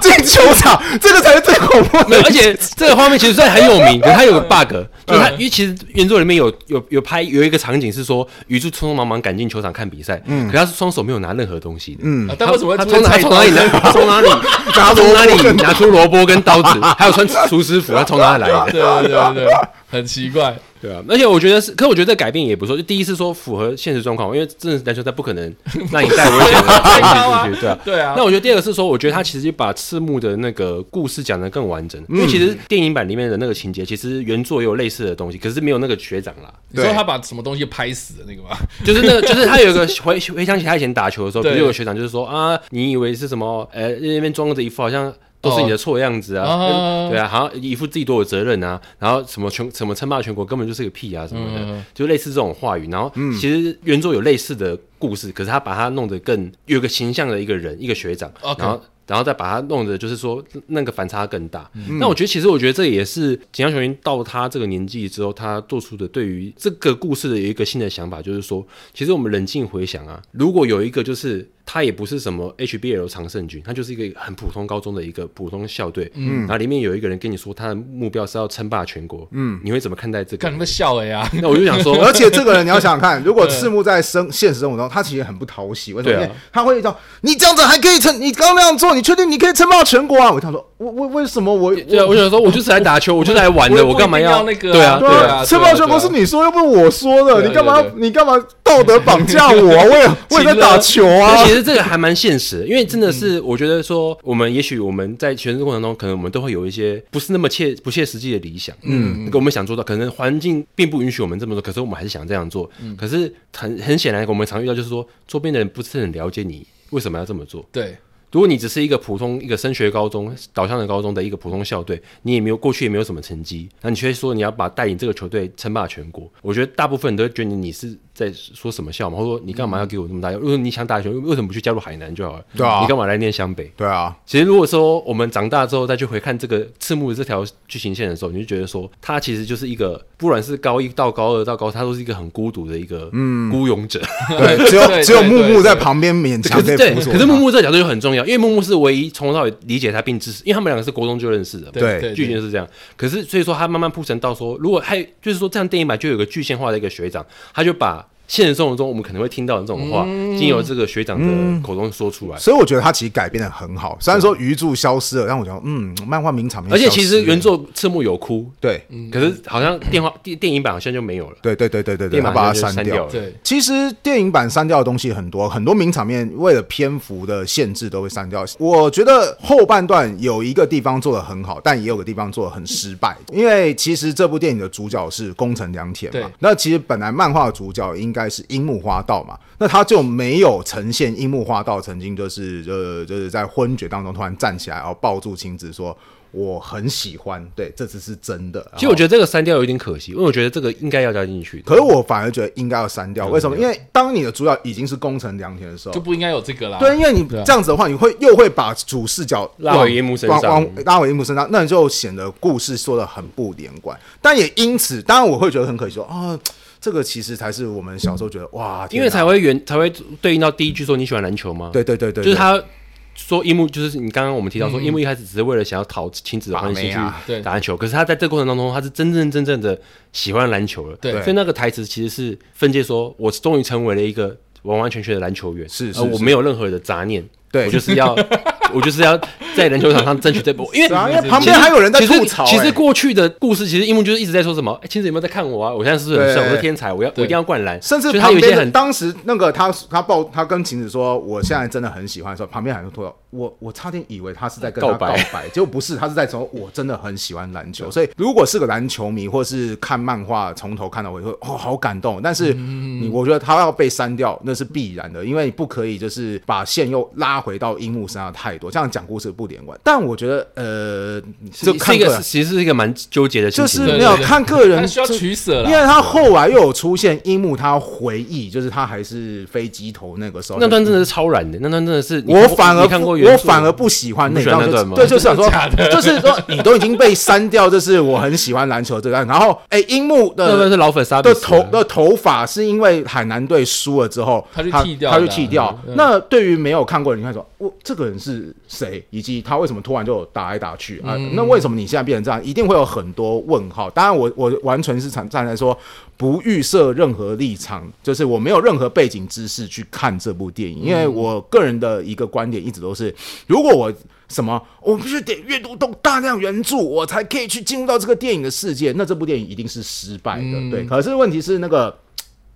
Speaker 1: 进球场，这个才是最恐怖的。
Speaker 2: 而且这个画面。其实算很有名，可是它有个 bug，就是它因为其实原作里面有有有拍有一个场景是说，鱼柱匆匆忙忙赶进球场看比赛，嗯，可他是双手没有拿任何东西的，
Speaker 3: 嗯，但为什么
Speaker 2: 他从哪从哪里拿？从哪里拿？从哪里拿出萝卜跟刀子？还有穿厨师服，他从哪里来的？
Speaker 3: 对对对对，很奇怪。
Speaker 2: 对啊，而且我觉得是，可是我觉得这改变也不错。就第一次说符合现实状况，因为真的篮球赛不可能 让你带危险的东西出去，对啊，
Speaker 3: 对啊。
Speaker 2: 那我觉得第二个是说，我觉得他其实把赤木的那个故事讲得更完整，因为其实电影版里面的那个情节，其实原作也有类似的东西，可是没有那个学长啦。
Speaker 3: 你说他把什么东西拍死的那个吗？
Speaker 2: 就是那个，就是他有一个 回回想起他以前打球的时候，比如有个学长就是说啊，你以为是什么？呃，那边装着一副好像。都是你的错样子啊，哦、对啊，好像一副自己多有责任啊，然后什么全什么称霸全国根本就是个屁啊什么的，嗯、就类似这种话语。然后其实原作有类似的故事，可是他把它弄得更有个形象的一个人，一个学长然后然后再把它弄得就是说那个反差更大。嗯、那我觉得其实我觉得这也是锦江雄鹰到他这个年纪之后，他做出的对于这个故事的一个新的想法，就是说，其实我们冷静回想啊，如果有一个就是。他也不是什么 HBL 常胜军，他就是一个很普通高中的一个普通校队。嗯，然后里面有一个人跟你说他的目标是要称霸全国。嗯，你会怎么看待这个？
Speaker 3: 看他们笑了呀！
Speaker 2: 那我就想说，
Speaker 1: 而且这个人你要想想看，如果赤木在生现实生活中，他其实很不讨喜。为什么？他会叫你这样子还可以称？你刚刚那样做，你确定你可以称霸全国啊？我想说，我我为什么我？
Speaker 2: 对啊，我想说，我就是来打球，我就是来玩的，我干嘛要那个？对啊，对啊，
Speaker 1: 称霸全国是你说，又不是我说的，你干嘛？你干嘛道德绑架我？我也我也在打球啊。
Speaker 2: 其实这个还蛮现实。因为真的是，我觉得说，我们也许我们在学生过程中，可能我们都会有一些不是那么切不切实际的理想，嗯，我们想做到，可能环境并不允许我们这么做，可是我们还是想这样做。嗯，可是很很显然，我们常遇到就是说，周边的人不是很了解你为什么要这么做。
Speaker 3: 对。
Speaker 2: 如果你只是一个普通一个升学高中导向的高中的一个普通校队，你也没有过去也没有什么成绩，那你却说你要把带领这个球队称霸全国，我觉得大部分人都会觉得你是在说什么笑嘛，或者说你干嘛要给我那么大？如果你想打球，为什么不去加入海南就好了？
Speaker 1: 对啊，
Speaker 2: 你干嘛来念湘北？
Speaker 1: 对啊，
Speaker 2: 其实如果说我们长大之后再去回看这个赤木的这条剧情线的时候，你就觉得说他其实就是一个，不管是高一到高二到高三，他都是一个很孤独的一个嗯孤勇者。
Speaker 1: 嗯、对，只有 只有木木在旁边勉强对，
Speaker 2: 对，可是木木这个角度就很重要，因为木木是唯一从头到尾理解他并支持，因为他们两个是国中就认识的。
Speaker 1: 对，
Speaker 2: 剧情是这样。可是所以说他慢慢铺陈到说，如果还就是说这样电影版就有个具现化的一个学长，他就把。现实生活中，我们可能会听到的这种话，经由这个学长的口中说出来，
Speaker 1: 所以我觉得他其实改编的很好。虽然说鱼柱消失了，但我觉得，嗯，漫画名场面。
Speaker 2: 而且其实原作赤木有哭，
Speaker 1: 对，
Speaker 2: 可是好像电话电电影版好像就没有了。
Speaker 1: 对对对对对对，他把它删掉了。
Speaker 2: 对，
Speaker 1: 其实电影版删掉的东西很多，很多名场面为了篇幅的限制都会删掉。我觉得后半段有一个地方做的很好，但也有个地方做的很失败。因为其实这部电影的主角是宫城良田嘛，那其实本来漫画的主角应该是樱木花道嘛，那他就没有呈现樱木花道曾经就是呃就是在昏厥当中突然站起来，然后抱住晴子说我很喜欢，对，这只是真的。
Speaker 2: 其实我觉得这个删掉有点可惜，因为我觉得这个应该要加进去。
Speaker 1: 可是我反而觉得应该要删掉，为什么？因为当你的主角已经是宫城良田的时候，
Speaker 3: 就不应该有这个啦。
Speaker 1: 对，因为你这样子的话，你会又会把主视角
Speaker 2: 拉回樱木身上，
Speaker 1: 拉回樱木身上，那你就显得故事说的很不连贯。但也因此，当然我会觉得很可惜说啊。这个其实才是我们小时候觉得哇，
Speaker 2: 因为才会原才会对应到第一句说你喜欢篮球吗？
Speaker 1: 对对对对，
Speaker 2: 就是他说樱木，就是你刚刚我们提到说樱木一开始只是为了想要讨亲子的欢心去打篮球，可是他在这个过程当中他是真正真正的喜欢篮球了。对，所以那个台词其实是分界说，我终于成为了一个完完全全的篮球员，
Speaker 1: 是，
Speaker 2: 而我没有任何的杂念，
Speaker 1: 对
Speaker 2: 我就是要。我就是要在篮球场上争取这波，因为
Speaker 1: 旁边还有人在吐槽。
Speaker 2: 其实过去的故事，其实樱木就是一直在说什么：“哎，晴子有没有在看我啊？我现在是不是很帅？我是天才，我要我一定要灌篮。”
Speaker 1: 甚至他有一些很当时那个他他抱他跟晴子说：“我现在真的很喜欢。”的时候，旁边还有吐槽。我我差点以为他是在跟他告白，结果不是，他是在说：“我真的很喜欢篮球。”所以如果是个篮球迷，或是看漫画从头看到尾，会哦好感动。但是你我觉得他要被删掉，那是必然的，因为你不可以就是把线又拉回到樱木身上太多，这样讲故事。不连贯，但我觉得，呃，就看
Speaker 2: 一个其实是一个蛮纠结的事
Speaker 1: 情，就是没有看个人
Speaker 3: 需要取舍了，
Speaker 1: 因为他后来又有出现樱木，他回忆，就是他还是飞机头那个时候，
Speaker 2: 那段真的是超燃的，那段真的是
Speaker 1: 我反而我反而不喜欢那段，对，就是想说，就是说你都已经被删掉，就是我很喜欢篮球这个，然后哎，樱木的
Speaker 2: 那段是老粉杀
Speaker 1: 的头的。头发是因为海南队输了之后，他
Speaker 3: 就剃掉，
Speaker 1: 他就剃掉。那对于没有看过的人，你看说，我这个人是谁？以及他为什么突然就打来打去啊？那为什么你现在变成这样？一定会有很多问号。当然我，我我完全是站站在说不预设任何立场，就是我没有任何背景知识去看这部电影，因为我个人的一个观点一直都是，如果我什么我必须得阅读懂大量原著，我才可以去进入到这个电影的世界，那这部电影一定是失败的。对，可是问题是那个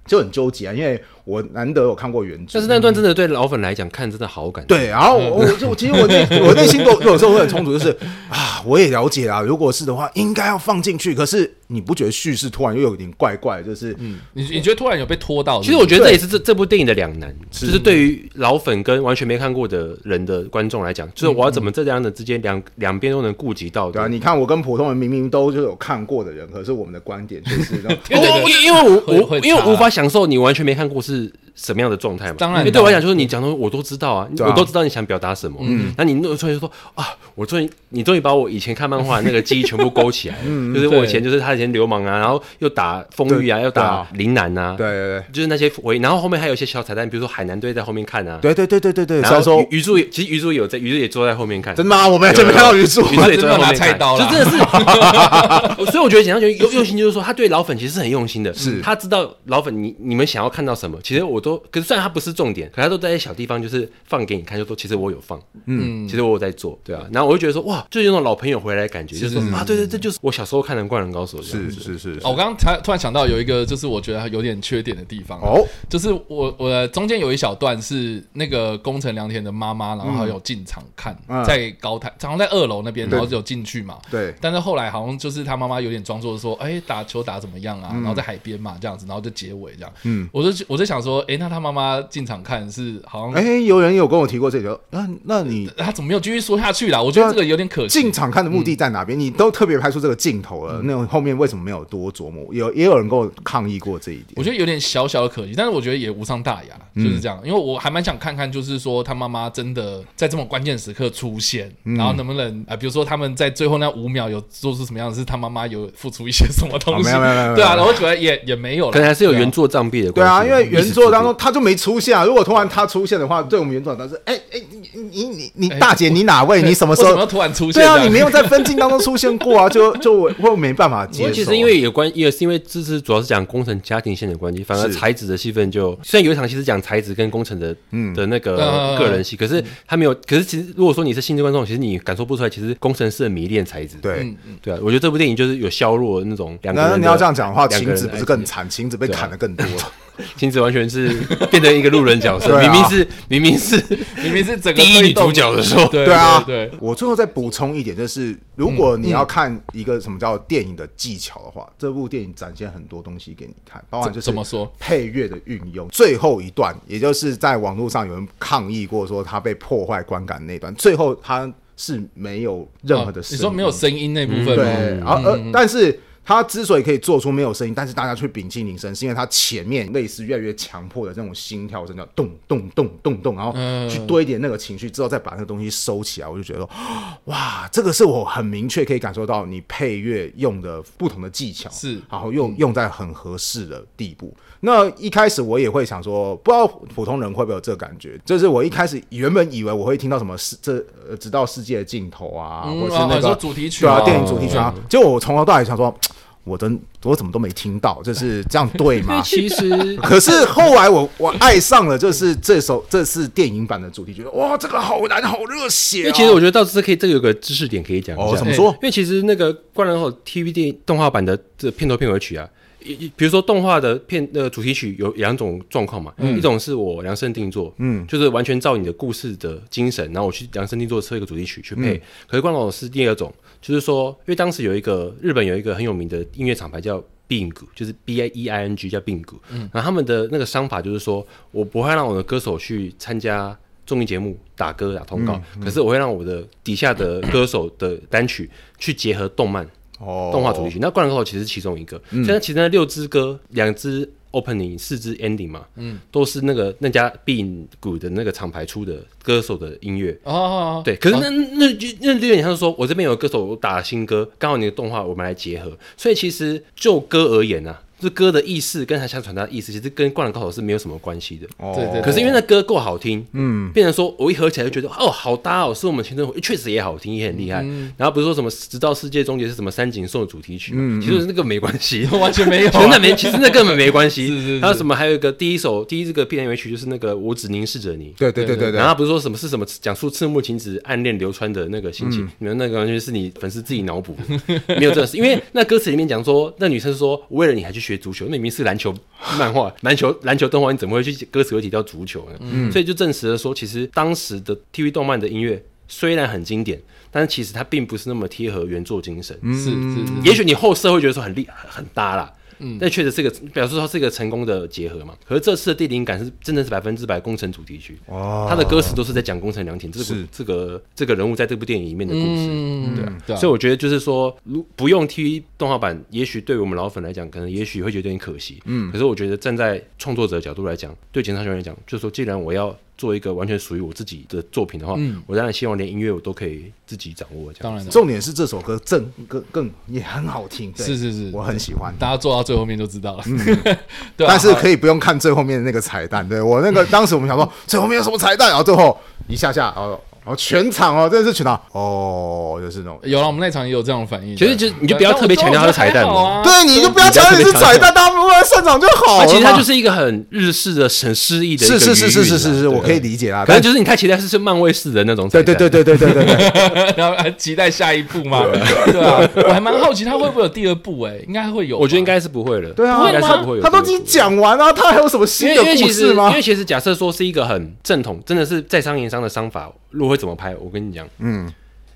Speaker 1: 就很纠结啊，因为。我难得有看过原著，
Speaker 2: 但是那段真的对老粉来讲看真的好感动。
Speaker 1: 对，然后我我就其实我内 我内心都有时候会很冲突，就是啊，我也了解啊，如果是的话，应该要放进去。可是你不觉得叙事突然又有点怪怪？就是嗯，
Speaker 3: 你你觉得突然有被拖到？
Speaker 2: 其实我觉得这也是这这部电影的两难，就是对于老粉跟完全没看过的人的观众来讲，就是我要怎么这样的之间两两边都能顾及到？
Speaker 1: 对啊，你看我跟普通人明明都就有看过的人，可是我们的观点就是，
Speaker 2: 因为因为我我因为无法享受你完全没看过是。是。什么样的状态嘛？当然，因为对我来讲，就是你讲的我都知道啊，我都知道你想表达什么。嗯，那你那突然就说啊，我终于你终于把我以前看漫画那个记忆全部勾起来了。嗯，就是我以前就是他以前流氓啊，然后又打风雨啊，又打林南啊。
Speaker 1: 对对对，
Speaker 2: 就是那些回，然后后面还有一些小彩蛋，比如说海南队在后面看啊。
Speaker 1: 对对对对对对。
Speaker 2: 然后说鱼柱也，其实鱼柱有在，鱼柱也坐在后面看。
Speaker 1: 真的吗？我们还没看到鱼柱，
Speaker 2: 鱼柱也坐在后面看。就真的是，所以我觉得简单觉得用用心，就是说他对老粉其实是很用心的。是，他知道老粉你你们想要看到什么，其实我都，可是虽然它不是。重点，可它都在小地方，就是放给你看，就说其实我有放，嗯，其实我有在做，对啊。然后我就觉得说，哇，就有那种老朋友回来的感觉，就是说啊，对对，这就是我小时候看的《灌篮高手》，
Speaker 1: 是是是。
Speaker 3: 哦，我刚刚才突然想到有一个，就是我觉得有点缺点的地方哦，就是我我中间有一小段是那个宫城良田的妈妈，然后还有进场看，在高台，好像在二楼那边，然后就有进去嘛，
Speaker 1: 对。
Speaker 3: 但是后来好像就是他妈妈有点装作说，哎，打球打怎么样啊？然后在海边嘛，这样子，然后就结尾这样，嗯，我就我就想说，哎，那他妈妈进场看是好像，
Speaker 1: 哎，有人有跟我提过这个，那那你
Speaker 3: 他怎么没有继续说下去啦？我觉得这个有点可惜。
Speaker 1: 进场看的目的在哪边？你都特别拍出这个镜头了，那后面为什么没有多琢磨？有也有人跟我抗议过这一点，
Speaker 3: 我觉得有点小小的可惜，但是我觉得也无伤大雅，就是这样。因为我还蛮想看看，就是说他妈妈真的在这么关键时刻出现，然后能不能啊，比如说他们在最后那五秒有做出什么样子，是他妈妈有付出一些什么东西？没有没有没有，对啊，然后觉得也也没有了，
Speaker 2: 可能还是有原作障壁的关系。
Speaker 1: 对啊，因为原作当中他就没出现啊。如果突然他出现的话，对我们原作当中是哎哎，你你你你大姐你哪位？你什么时候
Speaker 3: 突然出现？
Speaker 1: 对啊，你没有在分镜当中出现过啊，就 就我我没办法接受。
Speaker 2: 其实因为有关，也是因为这次主要是讲工程家庭线的关系，反而才子的戏份就虽然有一场戏是讲才子跟工程的嗯的那个个人戏，可是他没有。可是其实如果说你是新的观众，其实你感受不出来，其实工程师很迷恋才子。
Speaker 1: 对
Speaker 2: 对啊，我觉得这部电影就是有削弱那种两个人。
Speaker 1: 那你要这样讲的话，晴子不是更惨？晴子被砍的更多。
Speaker 2: 晴子完全是变成一个路人角色，明明是明明是
Speaker 3: 明明是整个
Speaker 2: 第一女主角的时候，
Speaker 1: 对啊。对，我最后再补充一点，就是如果你要看一个什么叫电影的技巧的话，这部电影展现很多东西给你看，包含就是
Speaker 3: 怎么说
Speaker 1: 配乐的运用。最后一段，也就是在网络上有人抗议过说他被破坏观感那段，最后他是没有任何的声音，
Speaker 3: 你说没有声音那部分吗？
Speaker 1: 对，然后呃，但是。他之所以可以做出没有声音，但是大家却屏气凝神，是因为他前面类似越来越强迫的这种心跳声，叫咚咚咚咚咚，然后去堆叠那个情绪，之后再把那个东西收起来。我就觉得说，哇，这个是我很明确可以感受到你配乐用的不同的技巧，是，然后用用在很合适的地步。那一开始我也会想说，不知道普通人会不会有这感觉，就是我一开始原本以为我会听到什么世这呃直到世界的尽头啊，或者是那个
Speaker 3: 主题曲，
Speaker 1: 啊，电影主题曲啊，结果我从头到尾想说。我真我怎么都没听到，就是这样对吗？
Speaker 2: 其实，
Speaker 1: 可是后来我我爱上了，就是这首这是电影版的主题曲，哇，这个好难，好热血啊。
Speaker 2: 因为其实我觉得到这可以，这个有个知识点可以讲一下。
Speaker 1: 哦，怎么说？
Speaker 2: 因为其实那个《灌篮高手》TV 电动画版的这片头片尾曲啊。比如说动画的片那个主题曲有两种状况嘛，嗯、一种是我量身定做，嗯，就是完全照你的故事的精神，然后我去量身定做设一个主题曲去配。嗯、可是关老师第二种，就是说，因为当时有一个日本有一个很有名的音乐厂牌叫 Bing，就是 B I E I N G 叫 Bing，嗯，然后他们的那个商法就是说我不会让我的歌手去参加综艺节目打歌打通告，嗯嗯、可是我会让我的底下的歌手的单曲去结合动漫。哦，动画主题曲，那《灌篮高手》其实是其中一个。现在其实那六支歌，两支 opening，四支 ending 嘛，嗯，都是那个那家 Good 的那个厂牌出的歌手的音乐。哦，对。可是那那就那就有点像是说，我这边有歌手我打新歌，刚好你的动画我们来结合。所以其实就歌而言啊。这歌的意思跟他想传达的意思，其实跟《灌篮高手》是没有什么关系的。哦，对对。可是因为那歌够好听，嗯，变成说我一合起来就觉得哦，好搭哦，是我们青春回，确实也好听，也很厉害。然后不是说什么直到世界终结是什么三井寿的主题曲，嗯，其实那个没关系，
Speaker 3: 完全没有，
Speaker 2: 真的没，其实那根本没关系。是 是是。还有什么？还有一个第一首第一这个片尾曲就是那个我只凝视着你。
Speaker 1: 对对对对对。
Speaker 2: 然后不是说什么是什么讲述赤木晴子暗恋流川的那个心情，你们那个完全是你粉丝自己脑补，没有这个事。因为那歌词里面讲说，那女生说为了你还去学足球，那明明是篮球漫画、篮球篮球动画，你怎么会去歌词会提到足球呢？嗯，所以就证实了说，其实当时的 TV 动漫的音乐虽然很经典，但是其实它并不是那么贴合原作精神。是是是，也许你后世会觉得说很厉害、很搭啦。嗯，但确实是个表示说是一个成功的结合嘛。可是这次的电影感是真的是百分之百工程主题曲，哦，他的歌词都是在讲工程良田，这个这个这个人物在这部电影里面的故事，嗯、对啊。对啊，所以我觉得就是说，如不用 TV 动画版，也许对我们老粉来讲，可能也许会觉得有点可惜。嗯，可是我觉得站在创作者的角度来讲，对简昌兄来讲，就是说既然我要。做一个完全属于我自己的作品的话，嗯、我当然希望连音乐我都可以自己掌握。这样，当然，
Speaker 1: 重点是这首歌正更更也很好听。
Speaker 3: 是是是，
Speaker 1: 我很喜欢。
Speaker 3: 大家做到最后面就知道了。嗯、
Speaker 1: 对、啊，但是可以不用看最后面的那个彩蛋。对我那个当时我们想说最后面有什么彩蛋，然后最后一下下哦。哦，全场哦，真的是全场哦，就是那种
Speaker 3: 有了。我们那场也有这种反应。
Speaker 2: 其实就你就不要特别强调它的彩蛋嘛，
Speaker 1: 对，你就不要强调是彩蛋，大部分上场就好了。
Speaker 2: 其实它就是一个很日式的、很诗意的，
Speaker 1: 是是是是是是是，我可以理解啊。
Speaker 2: 可能就是你太期待是是漫威式的那种
Speaker 1: 彩蛋，对对对对对对对，
Speaker 3: 然后还期待下一部嘛，对啊，我还蛮好奇他会不会有第二部诶，应该会有，
Speaker 2: 我觉得应该是不会的，
Speaker 1: 对啊，应该是不会。他都已经讲完了，他还有什么新的故事吗？
Speaker 2: 因为其实假设说是一个很正统，真的是在商言商的商法。路会怎么拍？我跟你讲，嗯，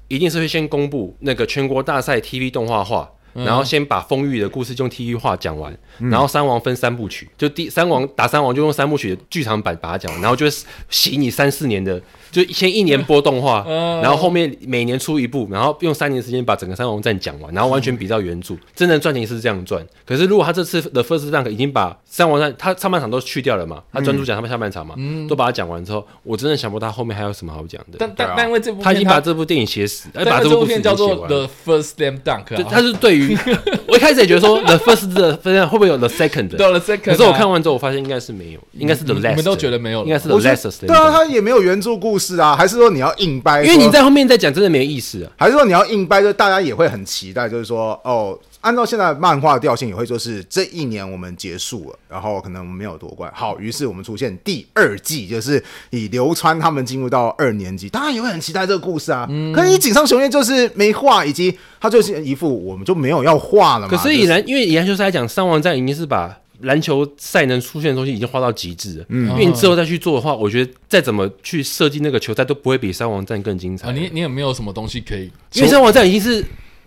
Speaker 2: 一定是会先公布那个全国大赛 TV 动画化然后先把丰裕的故事用 TV 化讲完，然后三王分三部曲，就第三王打三王就用三部曲的剧场版把它讲完，然后就洗你三四年的。就先一年播动画，然后后面每年出一部，然后用三年时间把整个三王战讲完，然后完全比照原著。真正赚钱是这样赚。可是如果他这次的 First Dunk 已经把三王战他上半场都去掉了嘛，他专注讲他们下半场嘛，都把它讲完之后，我真的想不到他后面还有什么好讲的。
Speaker 3: 但但但因为这部
Speaker 2: 他已经把这部电影写死，
Speaker 3: 把这部片叫做 The First Slam Dunk，
Speaker 2: 他是对于 我一开始也觉得说 The First 的分会不会有 The Second？
Speaker 3: 对了 Second，
Speaker 2: 可是我看完之后我发现应该是没有，应该是 The Last。你
Speaker 3: 们都觉得没有，
Speaker 2: 应该是 The Last。
Speaker 1: 对啊，他也没有原著故事啊，还是说你？要硬掰，
Speaker 2: 因为你在后面再讲，真的没意思啊。
Speaker 1: 还是说你要硬掰，就大家也会很期待，就是说，哦，按照现在漫画的调性，也会说是这一年我们结束了，然后可能没有夺冠。好，于是我们出现第二季，就是以流川他们进入到二年级，当然也会很期待这个故事啊。嗯、可是你井上雄彦就是没画，以及他就是一副我们就没有要画了嘛。
Speaker 2: 可是以篮，因为以篮球赛来讲，三王战已经是把。篮球赛能出现的东西已经画到极致了，嗯，因为你之后再去做的话，我觉得再怎么去设计那个球赛都不会比三王战更精彩。
Speaker 3: 啊，你你有没有什么东西可以？
Speaker 2: 因为三王战已经是。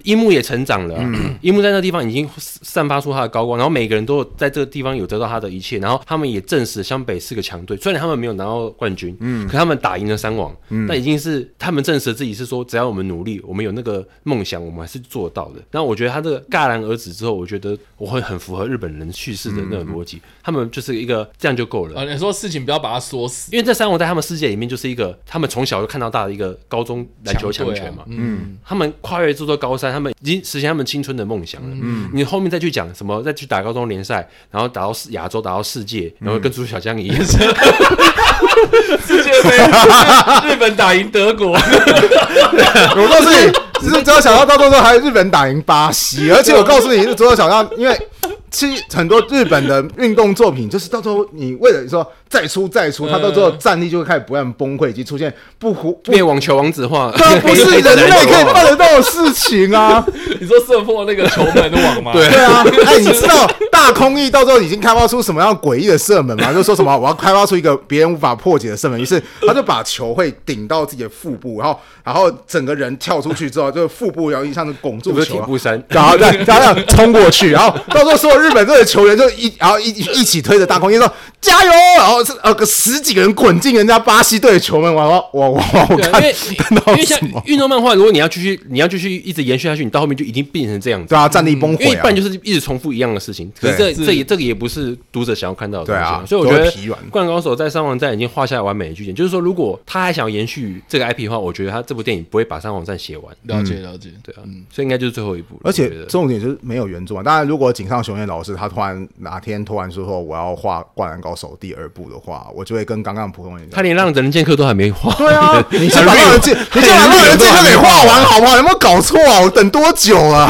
Speaker 2: 樱木也成长了，樱木在那个地方已经散发出他的高光，然后每个人都在这个地方有得到他的一切，然后他们也证实湘北是个强队，虽然他们没有拿到冠军，嗯，可他们打赢了三王，嗯，那已经是他们证实自己是说，只要我们努力，我们有那个梦想，我们还是做到的。然后我觉得他这个戛然而止之后，我觉得我会很符合日本人叙事的那个逻辑，他们就是一个这样就够了。
Speaker 3: 啊，你说事情不要把它说死，
Speaker 2: 因为这三王在他们世界里面就是一个他们从小就看到大的一个高中篮球强权嘛，嗯，他们跨越这座高山，他们已经实现。他们青春的梦想了，嗯，你后面再去讲什么，再去打高中联赛，然后打到世亚洲，打到世界，然后跟朱小将一样，
Speaker 3: 世界杯 日本打赢德国，
Speaker 1: 我告诉你，只是朱小将到最后还日本打赢巴西，而且我告诉你，是朱小将，因为其实很多日本的运动作品，就是到最后你为了说。再出再出，他到最后战力就会开始不断崩溃，以及出现不胡
Speaker 2: 灭网球王子化，
Speaker 1: 这不是人类可以办得到的事情啊！
Speaker 3: 你说射破那个球门的网吗？
Speaker 1: 对啊，哎，你知道大空翼到时候已经开发出什么样诡异的射门吗？就说什么我要开发出一个别人无法破解的射门，于是他就把球会顶到自己的腹部，然后然后整个人跳出去之后，就腹部然后一下子拱住球，然后再这样冲过去，然后到时候所有日本队的球员就一然后一一起推着大空翼说加油，然后。呃个十几个人滚进人家巴西队的球门，我我我我看，
Speaker 2: 因为因为像运动漫画，如果你要继续你要继续一直延续下去，你到后面就已经变成这样子，
Speaker 1: 对啊，战力崩溃，
Speaker 2: 因为一半就是一直重复一样的事情。可是这这也这个也不是读者想要看到的东西，所以我觉得《灌篮高手》在三王战已经画下完美的句点，就是说如果他还想要延续这个 IP 的话，我觉得他这部电影不会把三王战写完。
Speaker 3: 了解了解，
Speaker 2: 对啊，所以应该就是最后一部。
Speaker 1: 而且重点就是没有原著啊。当然，如果井上雄彦老师他突然哪天突然说说我要画《灌篮高手》第二部的话，我就会。跟刚刚普通人，
Speaker 2: 他连让人剑客都还没画。
Speaker 1: 对啊，你先把让人剑，你先把让人剑客给画完好不好？有没有搞错啊？我等多久啊？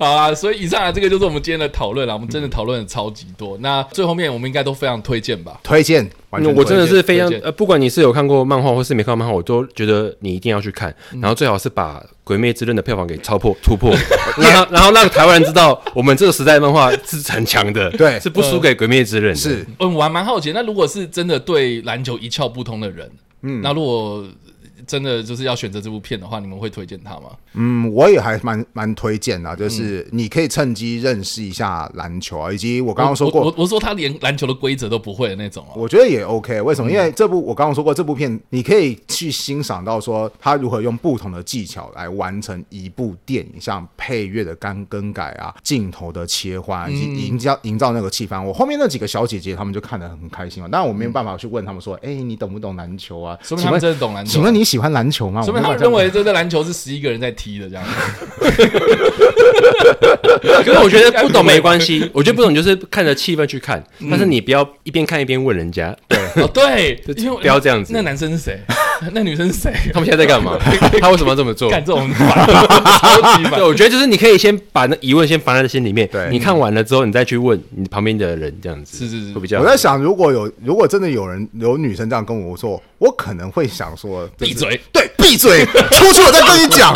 Speaker 3: 好啊，所以以上啊，这个就是我们今天的讨论了。我们真的讨论的超级多。那最后面我们应该都非常推荐吧？
Speaker 1: 推荐，
Speaker 2: 我真的是非常呃，不管你是有看过漫画或是没看过漫画，我都觉得你一定要去看。然后最好是把《鬼灭之刃》的票房给超破突破，然后然后让台湾人知道我们这个时代的漫画是很强的，
Speaker 1: 对，
Speaker 2: 是不输给《鬼灭之刃》。
Speaker 1: 是，
Speaker 3: 嗯，我还蛮好奇，那如果是真的对篮球一窍不通的人，嗯，那如果。真的就是要选择这部片的话，你们会推荐他吗？
Speaker 1: 嗯，我也还蛮蛮推荐的，就是你可以趁机认识一下篮球啊，以及我刚刚说过，
Speaker 3: 我我，我说他连篮球的规则都不会的那种啊，
Speaker 1: 我觉得也 OK。为什么？因为这部我刚刚说过，这部片你可以去欣赏到说他如何用不同的技巧来完成一部电影，像配乐的干更改啊，镜头的切换，以及营造营造那个气氛。我后面那几个小姐姐她们就看得很开心嘛，但我没有办法去问他们说，哎，你懂不懂篮球啊？
Speaker 3: 说明他们真的懂篮球。
Speaker 1: 请问你喜欢？喜欢篮球吗？
Speaker 3: 说明他们认为这个篮球是十一个人在踢的这样。
Speaker 2: 可是我觉得不懂没关系，我觉得不懂就是看着气氛去看，但是你不要一边看一边问人家。对，
Speaker 3: 哦对，
Speaker 2: 不要这样子。
Speaker 3: 那男生是谁？那女生是谁？
Speaker 2: 他们现在在干嘛？他为什么要这么做？
Speaker 3: 干这种 超级
Speaker 2: 对，我觉得就是你可以先把那疑问先放在心里面。对，你看完了之后，你再去问你旁边的人，这样子
Speaker 3: 是是是，
Speaker 2: 会比较。
Speaker 1: 我在想，如果有如果真的有人有女生这样跟我说，我可能会想说
Speaker 3: 闭嘴，
Speaker 1: 对，闭嘴，出去我再跟你讲，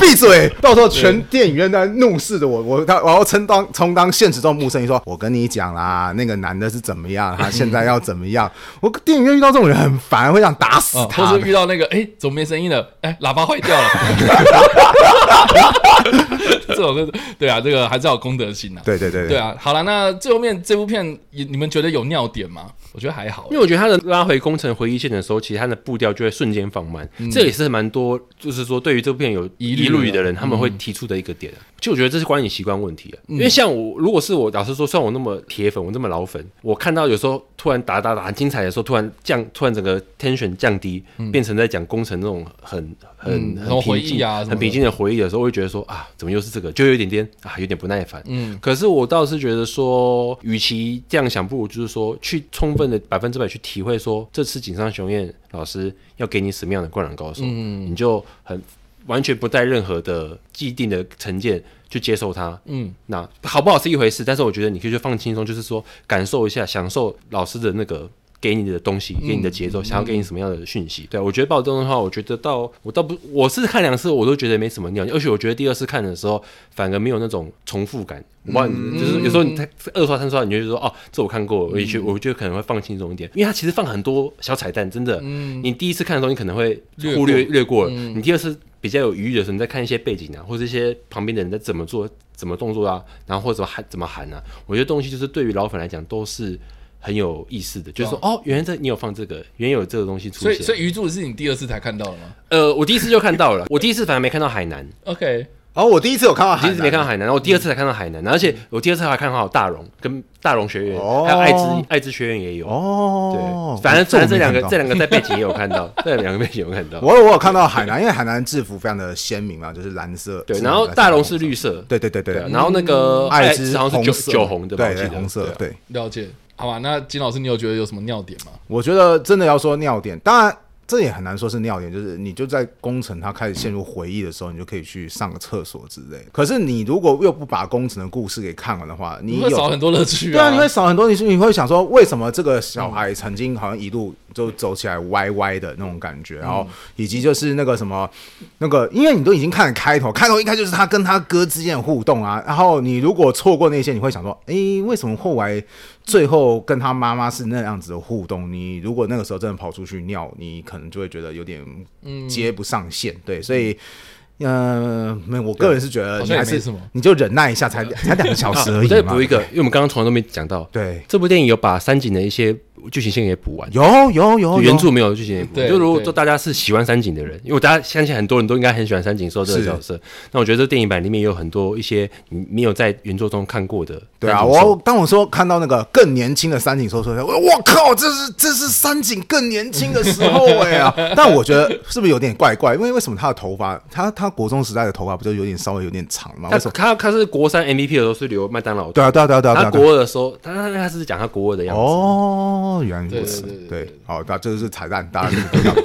Speaker 1: 闭嘴，到时候全电影院在怒视着我，我他我要充当充当现实中的木生，你说我跟你讲啦，那个男的是怎么样，他现在要怎么样？我电影院遇到这种人很烦，会想打死他。
Speaker 3: 就是遇到那个，哎，怎么没声音了？哎，喇叭坏掉了。这种是，对啊，这个还是要有公德心呐。
Speaker 1: 对对对
Speaker 3: 对啊。好了，那最后面这部片，你你们觉得有尿点吗？我觉得还好，
Speaker 2: 因为我觉得他的拉回工程回忆线的时候，其实他的步调就会瞬间放慢，嗯、这也是蛮多，就是说对于这部片有疑虑的人，他们会提出的一个点。其实、嗯、我觉得这是观影习惯问题啊，嗯、因为像我，如果是我，老实说，像我那么铁粉，我那么老粉，我看到有时候突然打打打很精彩的时候，突然降，突然整个 tension 降低，嗯、变成在讲工程那种很很、嗯、很平静啊，很平静的回忆的时候，我会觉得说啊，怎么又是这个，就有一点点啊，有点不耐烦。嗯，可是我倒是觉得说，与其这样想，不如就是说去充分的百分之百去体会说，这次井上雄彦老师要给你什么样的灌篮高手，嗯，你就很完全不带任何的既定的成见去接受它，嗯，那好不好是一回事，但是我觉得你可以去放轻松，就是说感受一下，享受老师的那个。给你的东西，给你的节奏，嗯、想要给你什么样的讯息？嗯、对我觉得暴动的话，我觉得到我倒不，我是看两次，我都觉得没什么尿，而且我觉得第二次看的时候，反而没有那种重复感。我、嗯、就是有时候你二刷三刷，你就说哦，这我看过，我觉我觉得可能会放轻松一点，因为它其实放很多小彩蛋，真的。嗯、你第一次看的时候，你可能会忽略略过了。嗯、你第二次比较有余裕的时候，你再看一些背景啊，或者一些旁边的人在怎么做、怎么动作啊，然后或者喊怎么喊啊，我觉得东西就是对于老粉来讲都是。很有意思的，就是说，哦，原来这你有放这个，原有这个东西出现。
Speaker 3: 所以，所以鱼柱是你第二次才看到的吗？
Speaker 2: 呃，我第一次就看到了，我第一次反而没看到海南。
Speaker 3: OK，
Speaker 1: 然后我第一次有看到海南，
Speaker 2: 第一次没看到海南，然后我第二次才看到海南，而且我第二次还看到大荣跟大荣学院，还有爱知爱知学院也有。哦，对，反正反正这两个这两个在背景也有看到，这两个背景有看到。
Speaker 1: 我我有看到海南，因为海南制服非常的鲜明嘛，就是蓝色。
Speaker 2: 对，然后大荣是绿色。
Speaker 1: 对对对对，
Speaker 2: 然后那个爱知好像是酒酒红的，
Speaker 1: 对，红色。对，
Speaker 3: 了解。好吧，那金老师，你有觉得有什么尿点吗？
Speaker 1: 我觉得真的要说尿点，当然这也很难说是尿点，就是你就在工程他开始陷入回忆的时候，你就可以去上个厕所之类。可是你如果又不把工程的故事给看完的话，你，
Speaker 3: 你会少很多乐趣啊。
Speaker 1: 对啊，你会少很多，你你会想说，为什么这个小孩曾经好像一路。就走起来歪歪的那种感觉，然后以及就是那个什么，那个，因为你都已经看了开头，开头应该就是他跟他哥之间的互动啊，然后你如果错过那些，你会想说，哎，为什么后来最后跟他妈妈是那样子的互动？你如果那个时候真的跑出去尿，你可能就会觉得有点接不上线，对，所以。嗯，没，我个人是觉得你还是什么你就忍耐一下，才才两个小时而已嘛。
Speaker 2: 再补一个，因为我们刚刚从来都没讲到，对这部电影有把三井的一些剧情线也补完，
Speaker 1: 有有有
Speaker 2: 原著没有剧情也补。就如果说大家是喜欢三井的人，因为大家相信很多人都应该很喜欢三井寿这个角色，那我觉得这电影版里面有很多一些你没有在原作中看过的。
Speaker 1: 对啊，我当我说看到那个更年轻的三井寿时，我我靠，这是这是三井更年轻的时候哎呀！但我觉得是不是有点怪怪？因为为什么他的头发，他他。国中时代的头发不就有点稍微有点长吗？
Speaker 2: 他他他是国三 MVP 的时候是留麦当劳。
Speaker 1: 对啊对啊对啊对啊。他
Speaker 2: 国二的时候，他他他是讲他国二的样子。
Speaker 1: 哦，原来如此。对，好，那这是彩蛋，大家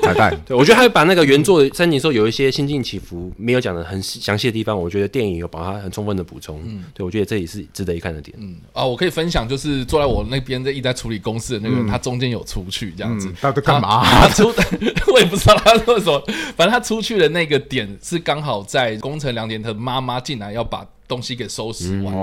Speaker 1: 彩蛋。
Speaker 2: 对，我觉得他会把那个原作的三井寿有一些心境起伏没有讲的很详细的地方，我觉得电影有把它很充分的补充。嗯，对，我觉得这也是值得一看的点。
Speaker 3: 嗯啊，我可以分享，就是坐在我那边在一直在处理公司的那个人，他中间有出去这样子。
Speaker 1: 他在干嘛？
Speaker 3: 他出，我也不知道他说什么，反正他出去的那个点是刚好在工程良田的妈妈进来要把东西给收拾完，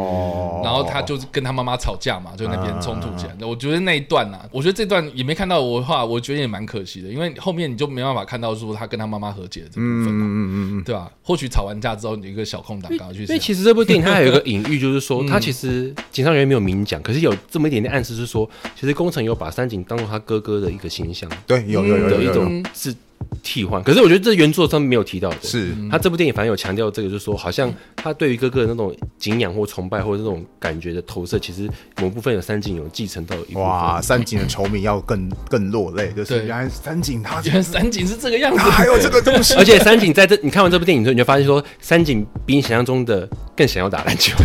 Speaker 3: 然后他就是跟他妈妈吵架嘛，就那边冲突起来。我觉得那一段呐，我觉得这段也没看到我的话，我觉得也蛮可惜的，因为后面你就没办法看到说他跟他妈妈和解的这部分嘛，嗯嗯嗯对吧？或许吵完架之后，你一个小空档赶快去。
Speaker 2: 因为其实这部电影它还有一个 隐喻，就是说它其实井上人员没有明讲，可是有这么一点点暗示，是说其实宫城有把三井当做他哥哥的一个形象，
Speaker 1: 对，有有有有
Speaker 2: 一种是。替换，可是我觉得这原作上面没有提到的，
Speaker 1: 是。
Speaker 2: 他这部电影反正有强调这个，就是说好像他对于哥哥的那种敬仰或崇拜或者这种感觉的投射，其实某部分有三井有继承到一。
Speaker 1: 哇，三井的球迷要更更 落泪，就是原来三井他
Speaker 3: 原来三井是这个样子，
Speaker 1: 还有这个东西。
Speaker 2: 而且三井在这，你看完这部电影之后，你就发现说，三井比你想象中的更想要打篮球。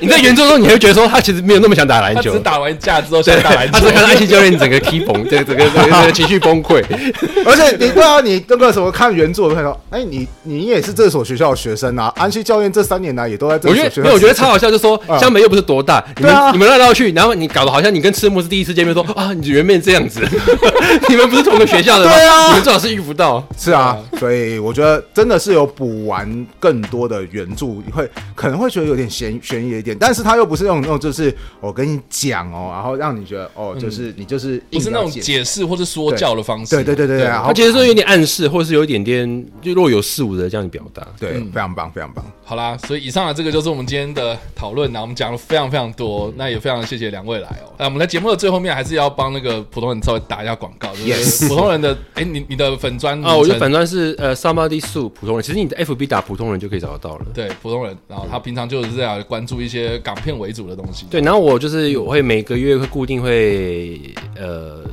Speaker 2: 你在原作中，你会觉得说他其实没有那么想打篮球，
Speaker 3: 只打完架之后想打篮球，
Speaker 2: 他是看爱心教练整个踢崩，这个整个整个情绪崩溃。
Speaker 1: 而且你对啊，你那个什么看原作都看到，哎，你你也是这所学校的学生啊。安西教练这三年来也都在这所学校。
Speaker 2: 没有，我觉得超好笑，就说湘北又不是多大，你们你们绕绕去，然后你搞得好像你跟赤木是第一次见面，说啊，你原本这样子，你们不是同个学校的吗？对啊，你们最好是遇不到。
Speaker 1: 是啊，所以我觉得真的是有补完更多的原著，会可能会觉得有点悬悬疑一点，但是他又不是那种那种就是我跟你讲哦，然后让你觉得哦，就是你就是
Speaker 3: 不是那种解释或是说教的方式。思。
Speaker 1: 对对对对对，
Speaker 2: 他其实说有点暗示，或者是有一点点就若有似无的这样表达。
Speaker 1: 对，非常棒，非常棒。
Speaker 3: 好啦，所以以上的这个就是我们今天的讨论。那我们讲了非常非常多，那也非常谢谢两位来哦。那我们在节目的最后面还是要帮那个普通人稍微打一下广告。就是普通人的哎，你你的粉砖
Speaker 2: 啊，我觉得粉砖是呃，somebody Sue 普通人。其实你的 FB 打普通人就可以找得到了。
Speaker 3: 对，普通人，然后他平常就是这样关注一些港片为主的东西。
Speaker 2: 对，然后我就是我会每个月会固定会呃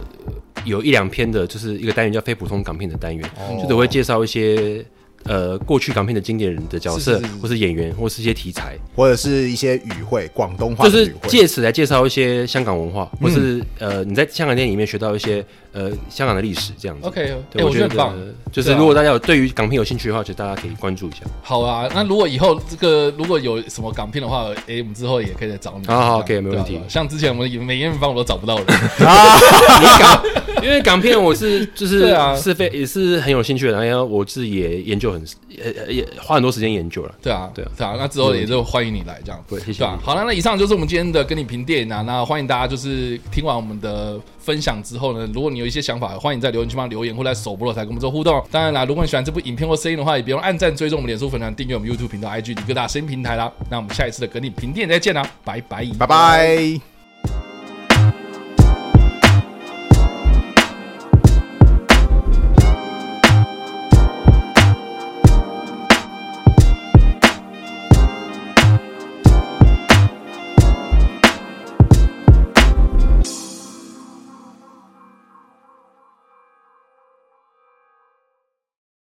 Speaker 2: 有一两篇的，就是一个单元叫非普通港片的单元，就都会介绍一些。呃，过去港片的经典人的角色，是是是或是演员，或是一些题材，
Speaker 1: 或者是一些语汇，广东话，
Speaker 2: 就是借此来介绍一些香港文化，嗯、或是呃，你在香港电影里面学到一些呃香港的历史这样子。
Speaker 3: OK，
Speaker 2: 对、欸、我觉得很棒。就是如果大家有对于港片有兴趣的话，就大家可以关注一下。
Speaker 3: 好啊，那如果以后这个如果有什么港片的话，哎、欸，我们之后也可以再找你。
Speaker 2: 好好，OK，没问题。
Speaker 3: 像之前我们美艳芳我都找不到人
Speaker 2: 啊，你港，因为港片我是就是啊，是非也是很有兴趣的，然后我自己也研究很呃。也花很多时间研究了，
Speaker 3: 对啊，对啊，对啊，那之后也就欢迎你来这样，对，谢谢，对吧？好了，那以上就是我们今天的跟你评电影啊，那欢迎大家就是听完我们的分享之后呢，如果你有一些想法，欢迎在留言区帮留言或在首播的台跟我们做互动。当然啦，如果你喜欢这部影片或声音的话，也别忘按赞、追踪我们脸书粉团、订阅我们 YouTube 频道、IG 各大声音平台啦。那我们下一次的革命评电再见啦，拜拜，
Speaker 1: 拜拜。